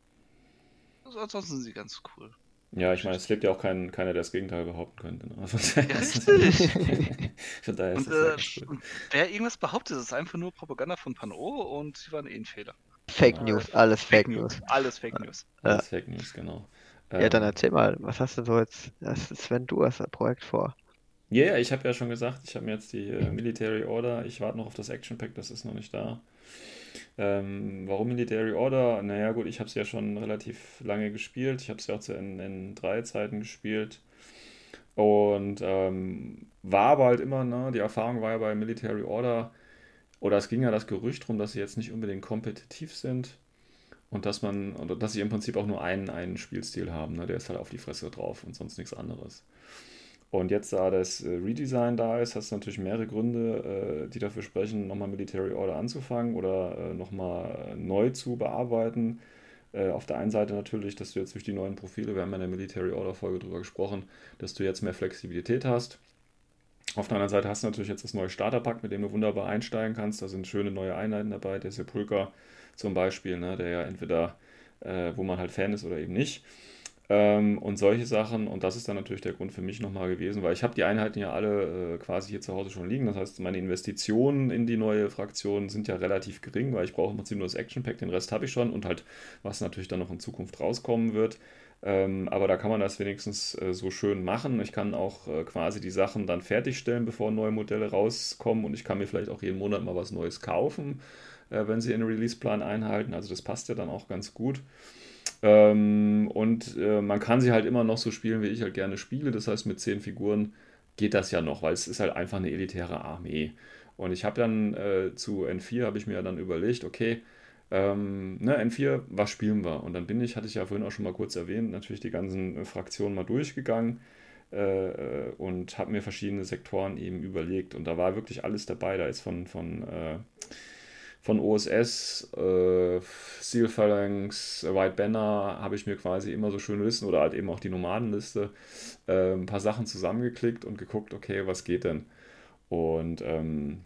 C: Also ansonsten sind sie ganz cool.
B: Ja, ich meine, es lebt ja auch kein, keiner, der das Gegenteil behaupten könnte. Ne? Von daher
C: Ja,
B: ist-
C: richtig.
B: Von daher ist
C: Und,
B: das ja
C: äh,
B: cool.
C: und wer irgendwas behauptet, ist einfach nur Propaganda von Pano und sie waren eh ein Fehler.
D: Fake News, alles Fake News.
C: Alles Fake News.
D: Ja.
B: Alles Fake News, genau.
D: Ja, dann
B: Ähm,
D: erzähl mal, was hast du so jetzt, das ist Sven, du hast ein Projekt vor.
B: Ja, yeah, ich habe ja schon gesagt, ich habe mir jetzt die äh, Military Order, ich warte noch auf das Action Pack, das ist noch nicht da. Ähm, warum Military Order? Naja, gut, ich habe es ja schon relativ lange gespielt. Ich habe es ja auch zu N3-Zeiten gespielt. Und ähm, war aber halt immer, ne, die Erfahrung war ja bei Military Order, oder es ging ja das Gerücht rum, dass sie jetzt nicht unbedingt kompetitiv sind. und dass man, oder dass sie im Prinzip auch nur einen, einen Spielstil haben. Ne? Der ist halt auf die Fresse drauf und sonst nichts anderes. Und jetzt, da das äh, Redesign da ist, hast du natürlich mehrere Gründe, äh, die dafür sprechen, nochmal Military Order anzufangen oder äh, nochmal neu zu bearbeiten. Auf der einen Seite natürlich, dass du jetzt durch die neuen Profile, wir haben ja in der Military Order Folge drüber gesprochen, dass du jetzt mehr Flexibilität hast. Auf der anderen Seite hast du natürlich jetzt das neue Starterpack, mit dem du wunderbar einsteigen kannst. Da sind schöne neue Einheiten dabei. Der Sepulcher zum Beispiel, ne, der ja entweder, äh, wo man halt Fan ist oder eben nicht. Ähm, und solche Sachen. Und das ist dann natürlich der Grund für mich nochmal gewesen, weil ich habe die Einheiten ja alle äh, quasi hier zu Hause schon liegen. Das heißt, meine Investitionen in die neue Fraktion sind ja relativ gering, weil ich brauche im Prinzip nur das Action Pack, den Rest habe ich schon und halt, was natürlich dann noch in Zukunft rauskommen wird. Ähm, aber da kann man das wenigstens äh, so schön machen. Ich kann auch äh, quasi die Sachen dann fertigstellen, bevor neue Modelle rauskommen und ich kann mir vielleicht auch jeden Monat mal was Neues kaufen, äh, wenn sie den Release-Plan einhalten. Also das passt ja dann auch ganz gut. Ähm, und äh, man kann sie halt immer noch so spielen, wie ich halt gerne spiele. Das heißt, mit zehn Figuren geht das ja noch, weil es ist halt einfach eine elitäre Armee. Und ich habe dann äh, zu N4 habe ich mir dann überlegt, okay, ähm, ne, N4, was spielen wir? Und dann bin ich, hatte ich ja vorhin auch schon mal kurz erwähnt, natürlich die ganzen äh, Fraktionen mal durchgegangen äh, äh, und habe mir verschiedene Sektoren eben überlegt. Und da war wirklich alles dabei. Da ist von, von, äh, von OSS, äh, Seal Phalanx, White Banner, habe ich mir quasi immer so schöne Listen oder halt eben auch die Nomadenliste, äh, ein paar Sachen zusammengeklickt und geguckt, okay, was geht denn? Und ähm,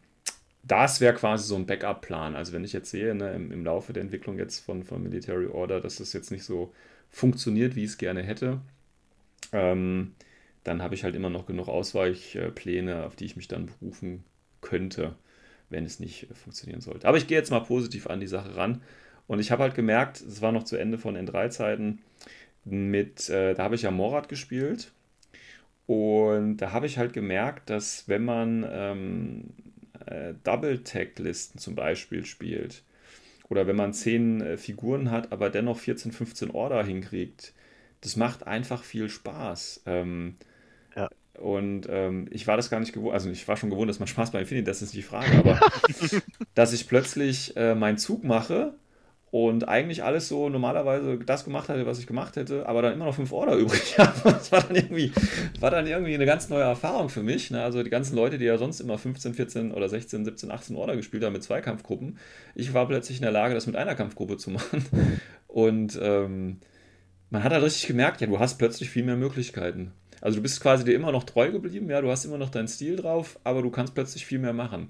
B: das wäre quasi so ein Backup-Plan. Also wenn ich jetzt sehe, ne, im, im, Laufe der Entwicklung jetzt von, von Military Order, dass das jetzt nicht so funktioniert, wie ich es gerne hätte, ähm, dann habe ich halt immer noch genug Ausweichpläne, auf die ich mich dann berufen könnte, wenn es nicht funktionieren sollte. Aber ich gehe jetzt mal positiv an die Sache ran. Und ich habe halt gemerkt, es war noch zu Ende von N3-Zeiten, mit, äh, da habe ich ja Morat gespielt. Und da habe ich halt gemerkt, dass wenn man ähm, äh, Double-Tag-Listen zum Beispiel spielt, oder wenn man 10 äh, Figuren hat, aber dennoch 14, 15 Order hinkriegt, das macht einfach viel Spaß. Ähm. Und ähm, ich war das gar nicht gewohnt, also ich war schon gewohnt, dass man Spaß bei Infinity, das ist nicht die Frage, aber dass ich plötzlich äh, meinen Zug mache und eigentlich alles so normalerweise das gemacht hatte, was ich gemacht hätte, aber dann immer noch fünf Order übrig habe. Das war dann irgendwie, war dann irgendwie eine ganz neue Erfahrung für mich. Ne? Also die ganzen Leute, die ja sonst immer 15, 14 oder 16, 17, 18 Order gespielt haben mit Zweikampfgruppen, ich war plötzlich in der Lage, das mit einer Kampfgruppe zu machen. Und ähm, man hat halt richtig gemerkt, ja, du hast plötzlich viel mehr Möglichkeiten. Also du bist quasi dir immer noch treu geblieben, ja, du hast immer noch deinen Stil drauf, aber du kannst plötzlich viel mehr machen.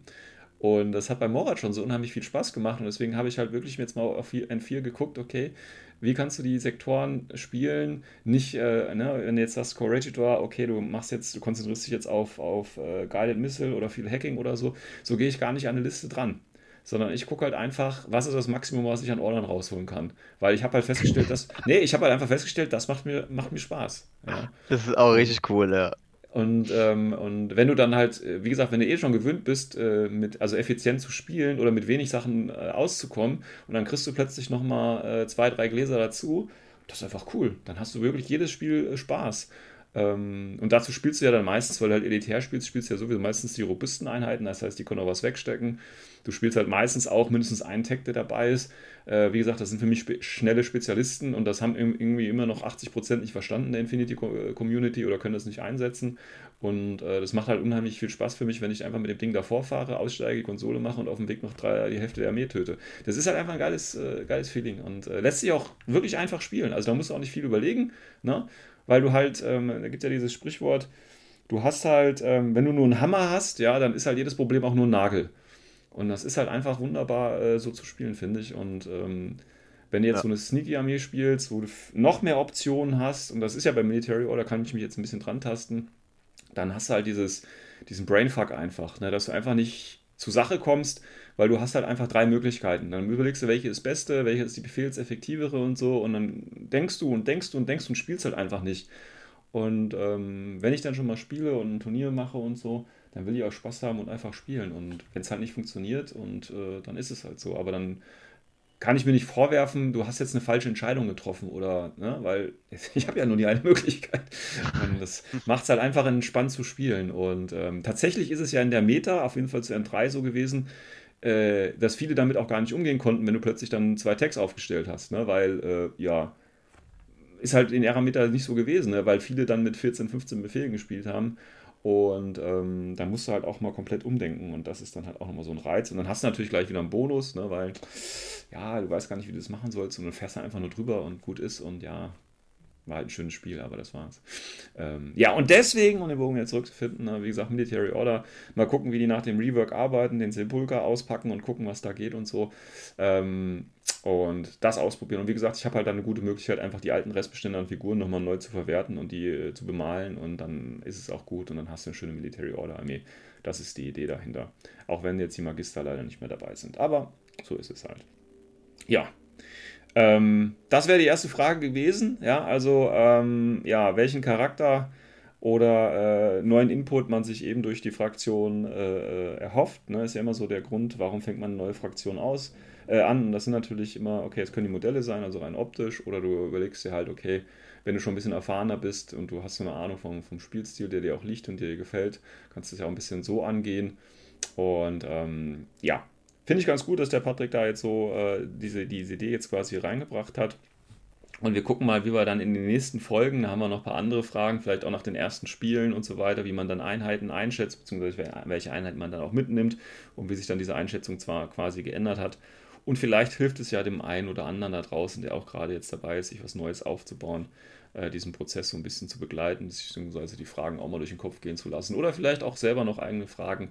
B: Und das hat bei Morat schon so unheimlich viel Spaß gemacht und deswegen habe ich halt wirklich jetzt mal auf N4 geguckt, okay, wie kannst du die Sektoren spielen? Nicht, äh, ne, wenn du jetzt sagst, Corregidor, okay, du machst jetzt, du konzentrierst dich jetzt auf, auf äh, Guided Missile oder viel Hacking oder so, so gehe ich gar nicht an eine Liste dran. Sondern ich gucke halt einfach, was ist das Maximum, was ich an Ordern rausholen kann. Weil ich habe halt festgestellt, dass. Nee, ich habe halt einfach festgestellt, das macht mir, macht mir Spaß. Ja.
D: Das ist auch richtig cool, ja.
B: Und, ähm, und wenn du dann halt, äh, wie gesagt, wenn du eh schon gewöhnt bist, äh, mit, also effizient zu spielen oder mit wenig Sachen äh, auszukommen und dann kriegst du plötzlich nochmal äh, zwei, drei Gläser dazu, das ist einfach cool. Dann hast du wirklich jedes Spiel äh, Spaß. Ähm, und dazu spielst du ja dann meistens, weil du halt elitär spielst, spielst du ja sowieso meistens die robusten Einheiten, das heißt, die können auch was wegstecken. Du spielst halt meistens auch mindestens einen Tag, der dabei ist. Äh, wie gesagt, das sind für mich spe schnelle Spezialisten und das haben irgendwie immer noch 80% nicht verstanden, der Infinity äh, Community oder können das nicht einsetzen. Und äh, das macht halt unheimlich viel Spaß für mich, wenn ich einfach mit dem Ding davor fahre, aussteige, Konsole mache und auf dem Weg noch drei, die Hälfte der Armee töte. Das ist halt einfach ein geiles, äh, geiles Feeling und äh, lässt sich auch wirklich einfach spielen. Also da musst du auch nicht viel überlegen, ne? weil du halt, ähm, da gibt ja dieses Sprichwort, du hast halt, ähm, wenn du nur einen Hammer hast, ja, dann ist halt jedes Problem auch nur ein Nagel. Und das ist halt einfach wunderbar äh, so zu spielen, finde ich. Und ähm, wenn du jetzt ja. so eine Sneaky-Armee spielst, wo du noch mehr Optionen hast, und das ist ja bei Military Order, kann ich mich jetzt ein bisschen dran tasten, dann hast du halt dieses, diesen Brainfuck einfach, ne, dass du einfach nicht zur Sache kommst, weil du hast halt einfach drei Möglichkeiten. Dann überlegst du, welche ist beste, welche ist die befehlseffektivere und so, und dann denkst du und denkst du und denkst und spielst halt einfach nicht. Und ähm, wenn ich dann schon mal spiele und ein Turnier mache und so, dann will ich auch Spaß haben und einfach spielen. Und wenn es halt nicht funktioniert, und äh, dann ist es halt so. Aber dann kann ich mir nicht vorwerfen, du hast jetzt eine falsche Entscheidung getroffen oder, ne, weil ich habe ja nur die eine Möglichkeit. Und das macht es halt einfach entspannt zu spielen. Und ähm, tatsächlich ist es ja in der Meta, auf jeden Fall zu N3 so gewesen, äh, dass viele damit auch gar nicht umgehen konnten, wenn du plötzlich dann zwei Tags aufgestellt hast, ne? weil, äh, ja, ist halt in Erameter nicht so gewesen, ne? weil viele dann mit 14, 15 Befehlen gespielt haben und ähm, da musst du halt auch mal komplett umdenken und das ist dann halt auch nochmal so ein Reiz. Und dann hast du natürlich gleich wieder einen Bonus, ne, weil ja, du weißt gar nicht, wie du das machen sollst und du fährst dann einfach nur drüber und gut ist und ja, war halt ein schönes Spiel, aber das war's. Ähm, ja, und deswegen, um den Bogen jetzt zurückzufinden, ne, wie gesagt, Military Order, mal gucken, wie die nach dem Rework arbeiten, den Sepulka auspacken und gucken, was da geht und so. Ähm, und das ausprobieren. Und wie gesagt, ich habe halt dann eine gute Möglichkeit, einfach die alten Restbestände an Figuren nochmal neu zu verwerten und die äh, zu bemalen und dann ist es auch gut und dann hast du eine schöne Military Order Armee. Das ist die Idee dahinter. Auch wenn jetzt die Magister leider nicht mehr dabei sind. Aber so ist es halt. Ja, ähm, das wäre die erste Frage gewesen. Ja, also, ähm, ja, welchen Charakter oder äh, neuen Input man sich eben durch die Fraktion äh, äh, erhofft. Ne? Ist ja immer so der Grund, warum fängt man eine neue Fraktion aus, äh, an. Und das sind natürlich immer, okay, es können die Modelle sein, also rein optisch, oder du überlegst dir halt, okay, wenn du schon ein bisschen erfahrener bist und du hast so eine Ahnung vom, vom Spielstil, der dir auch liegt und dir gefällt, kannst du es ja auch ein bisschen so angehen. Und ähm, ja, Finde ich ganz gut, dass der Patrick da jetzt so äh, diese, diese Idee jetzt quasi reingebracht hat. Und wir gucken mal, wie wir dann in den nächsten Folgen, da haben wir noch ein paar andere Fragen, vielleicht auch nach den ersten Spielen und so weiter, wie man dann Einheiten einschätzt, beziehungsweise welche Einheiten man dann auch mitnimmt und wie sich dann diese Einschätzung zwar quasi geändert hat. Und vielleicht hilft es ja dem einen oder anderen da draußen, der auch gerade jetzt dabei ist, sich was Neues aufzubauen, äh, diesen Prozess so ein bisschen zu begleiten, beziehungsweise die Fragen auch mal durch den Kopf gehen zu lassen. Oder vielleicht auch selber noch eigene Fragen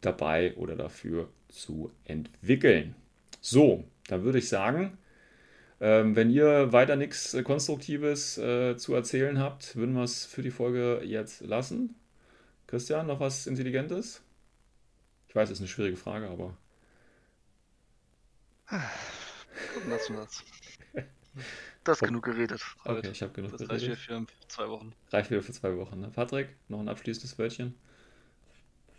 B: dabei oder dafür zu entwickeln. So, dann würde ich sagen, ähm, wenn ihr weiter nichts äh, Konstruktives äh, zu erzählen habt, würden wir es für die Folge jetzt lassen. Christian, noch was Intelligentes? Ich weiß, es ist eine schwierige Frage, aber.
C: Lassen wir das. Du hast genug geredet.
B: Okay, ich habe genug
C: das geredet. Das reicht für zwei Wochen.
B: Reicht wieder für zwei Wochen. Ne? Patrick, noch ein abschließendes Wörtchen?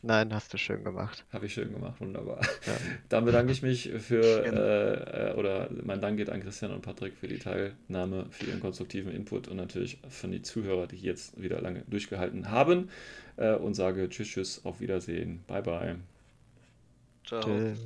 D: Nein, hast du schön gemacht.
B: Habe ich schön gemacht, wunderbar. Ja. Dann bedanke ich mich für, äh, äh, oder mein Dank geht an Christian und Patrick für die Teilnahme, für ihren konstruktiven Input und natürlich von die Zuhörer, die jetzt wieder lange durchgehalten haben. Äh, und sage Tschüss, Tschüss, auf Wiedersehen. Bye, bye.
D: Ciao. Tschüss.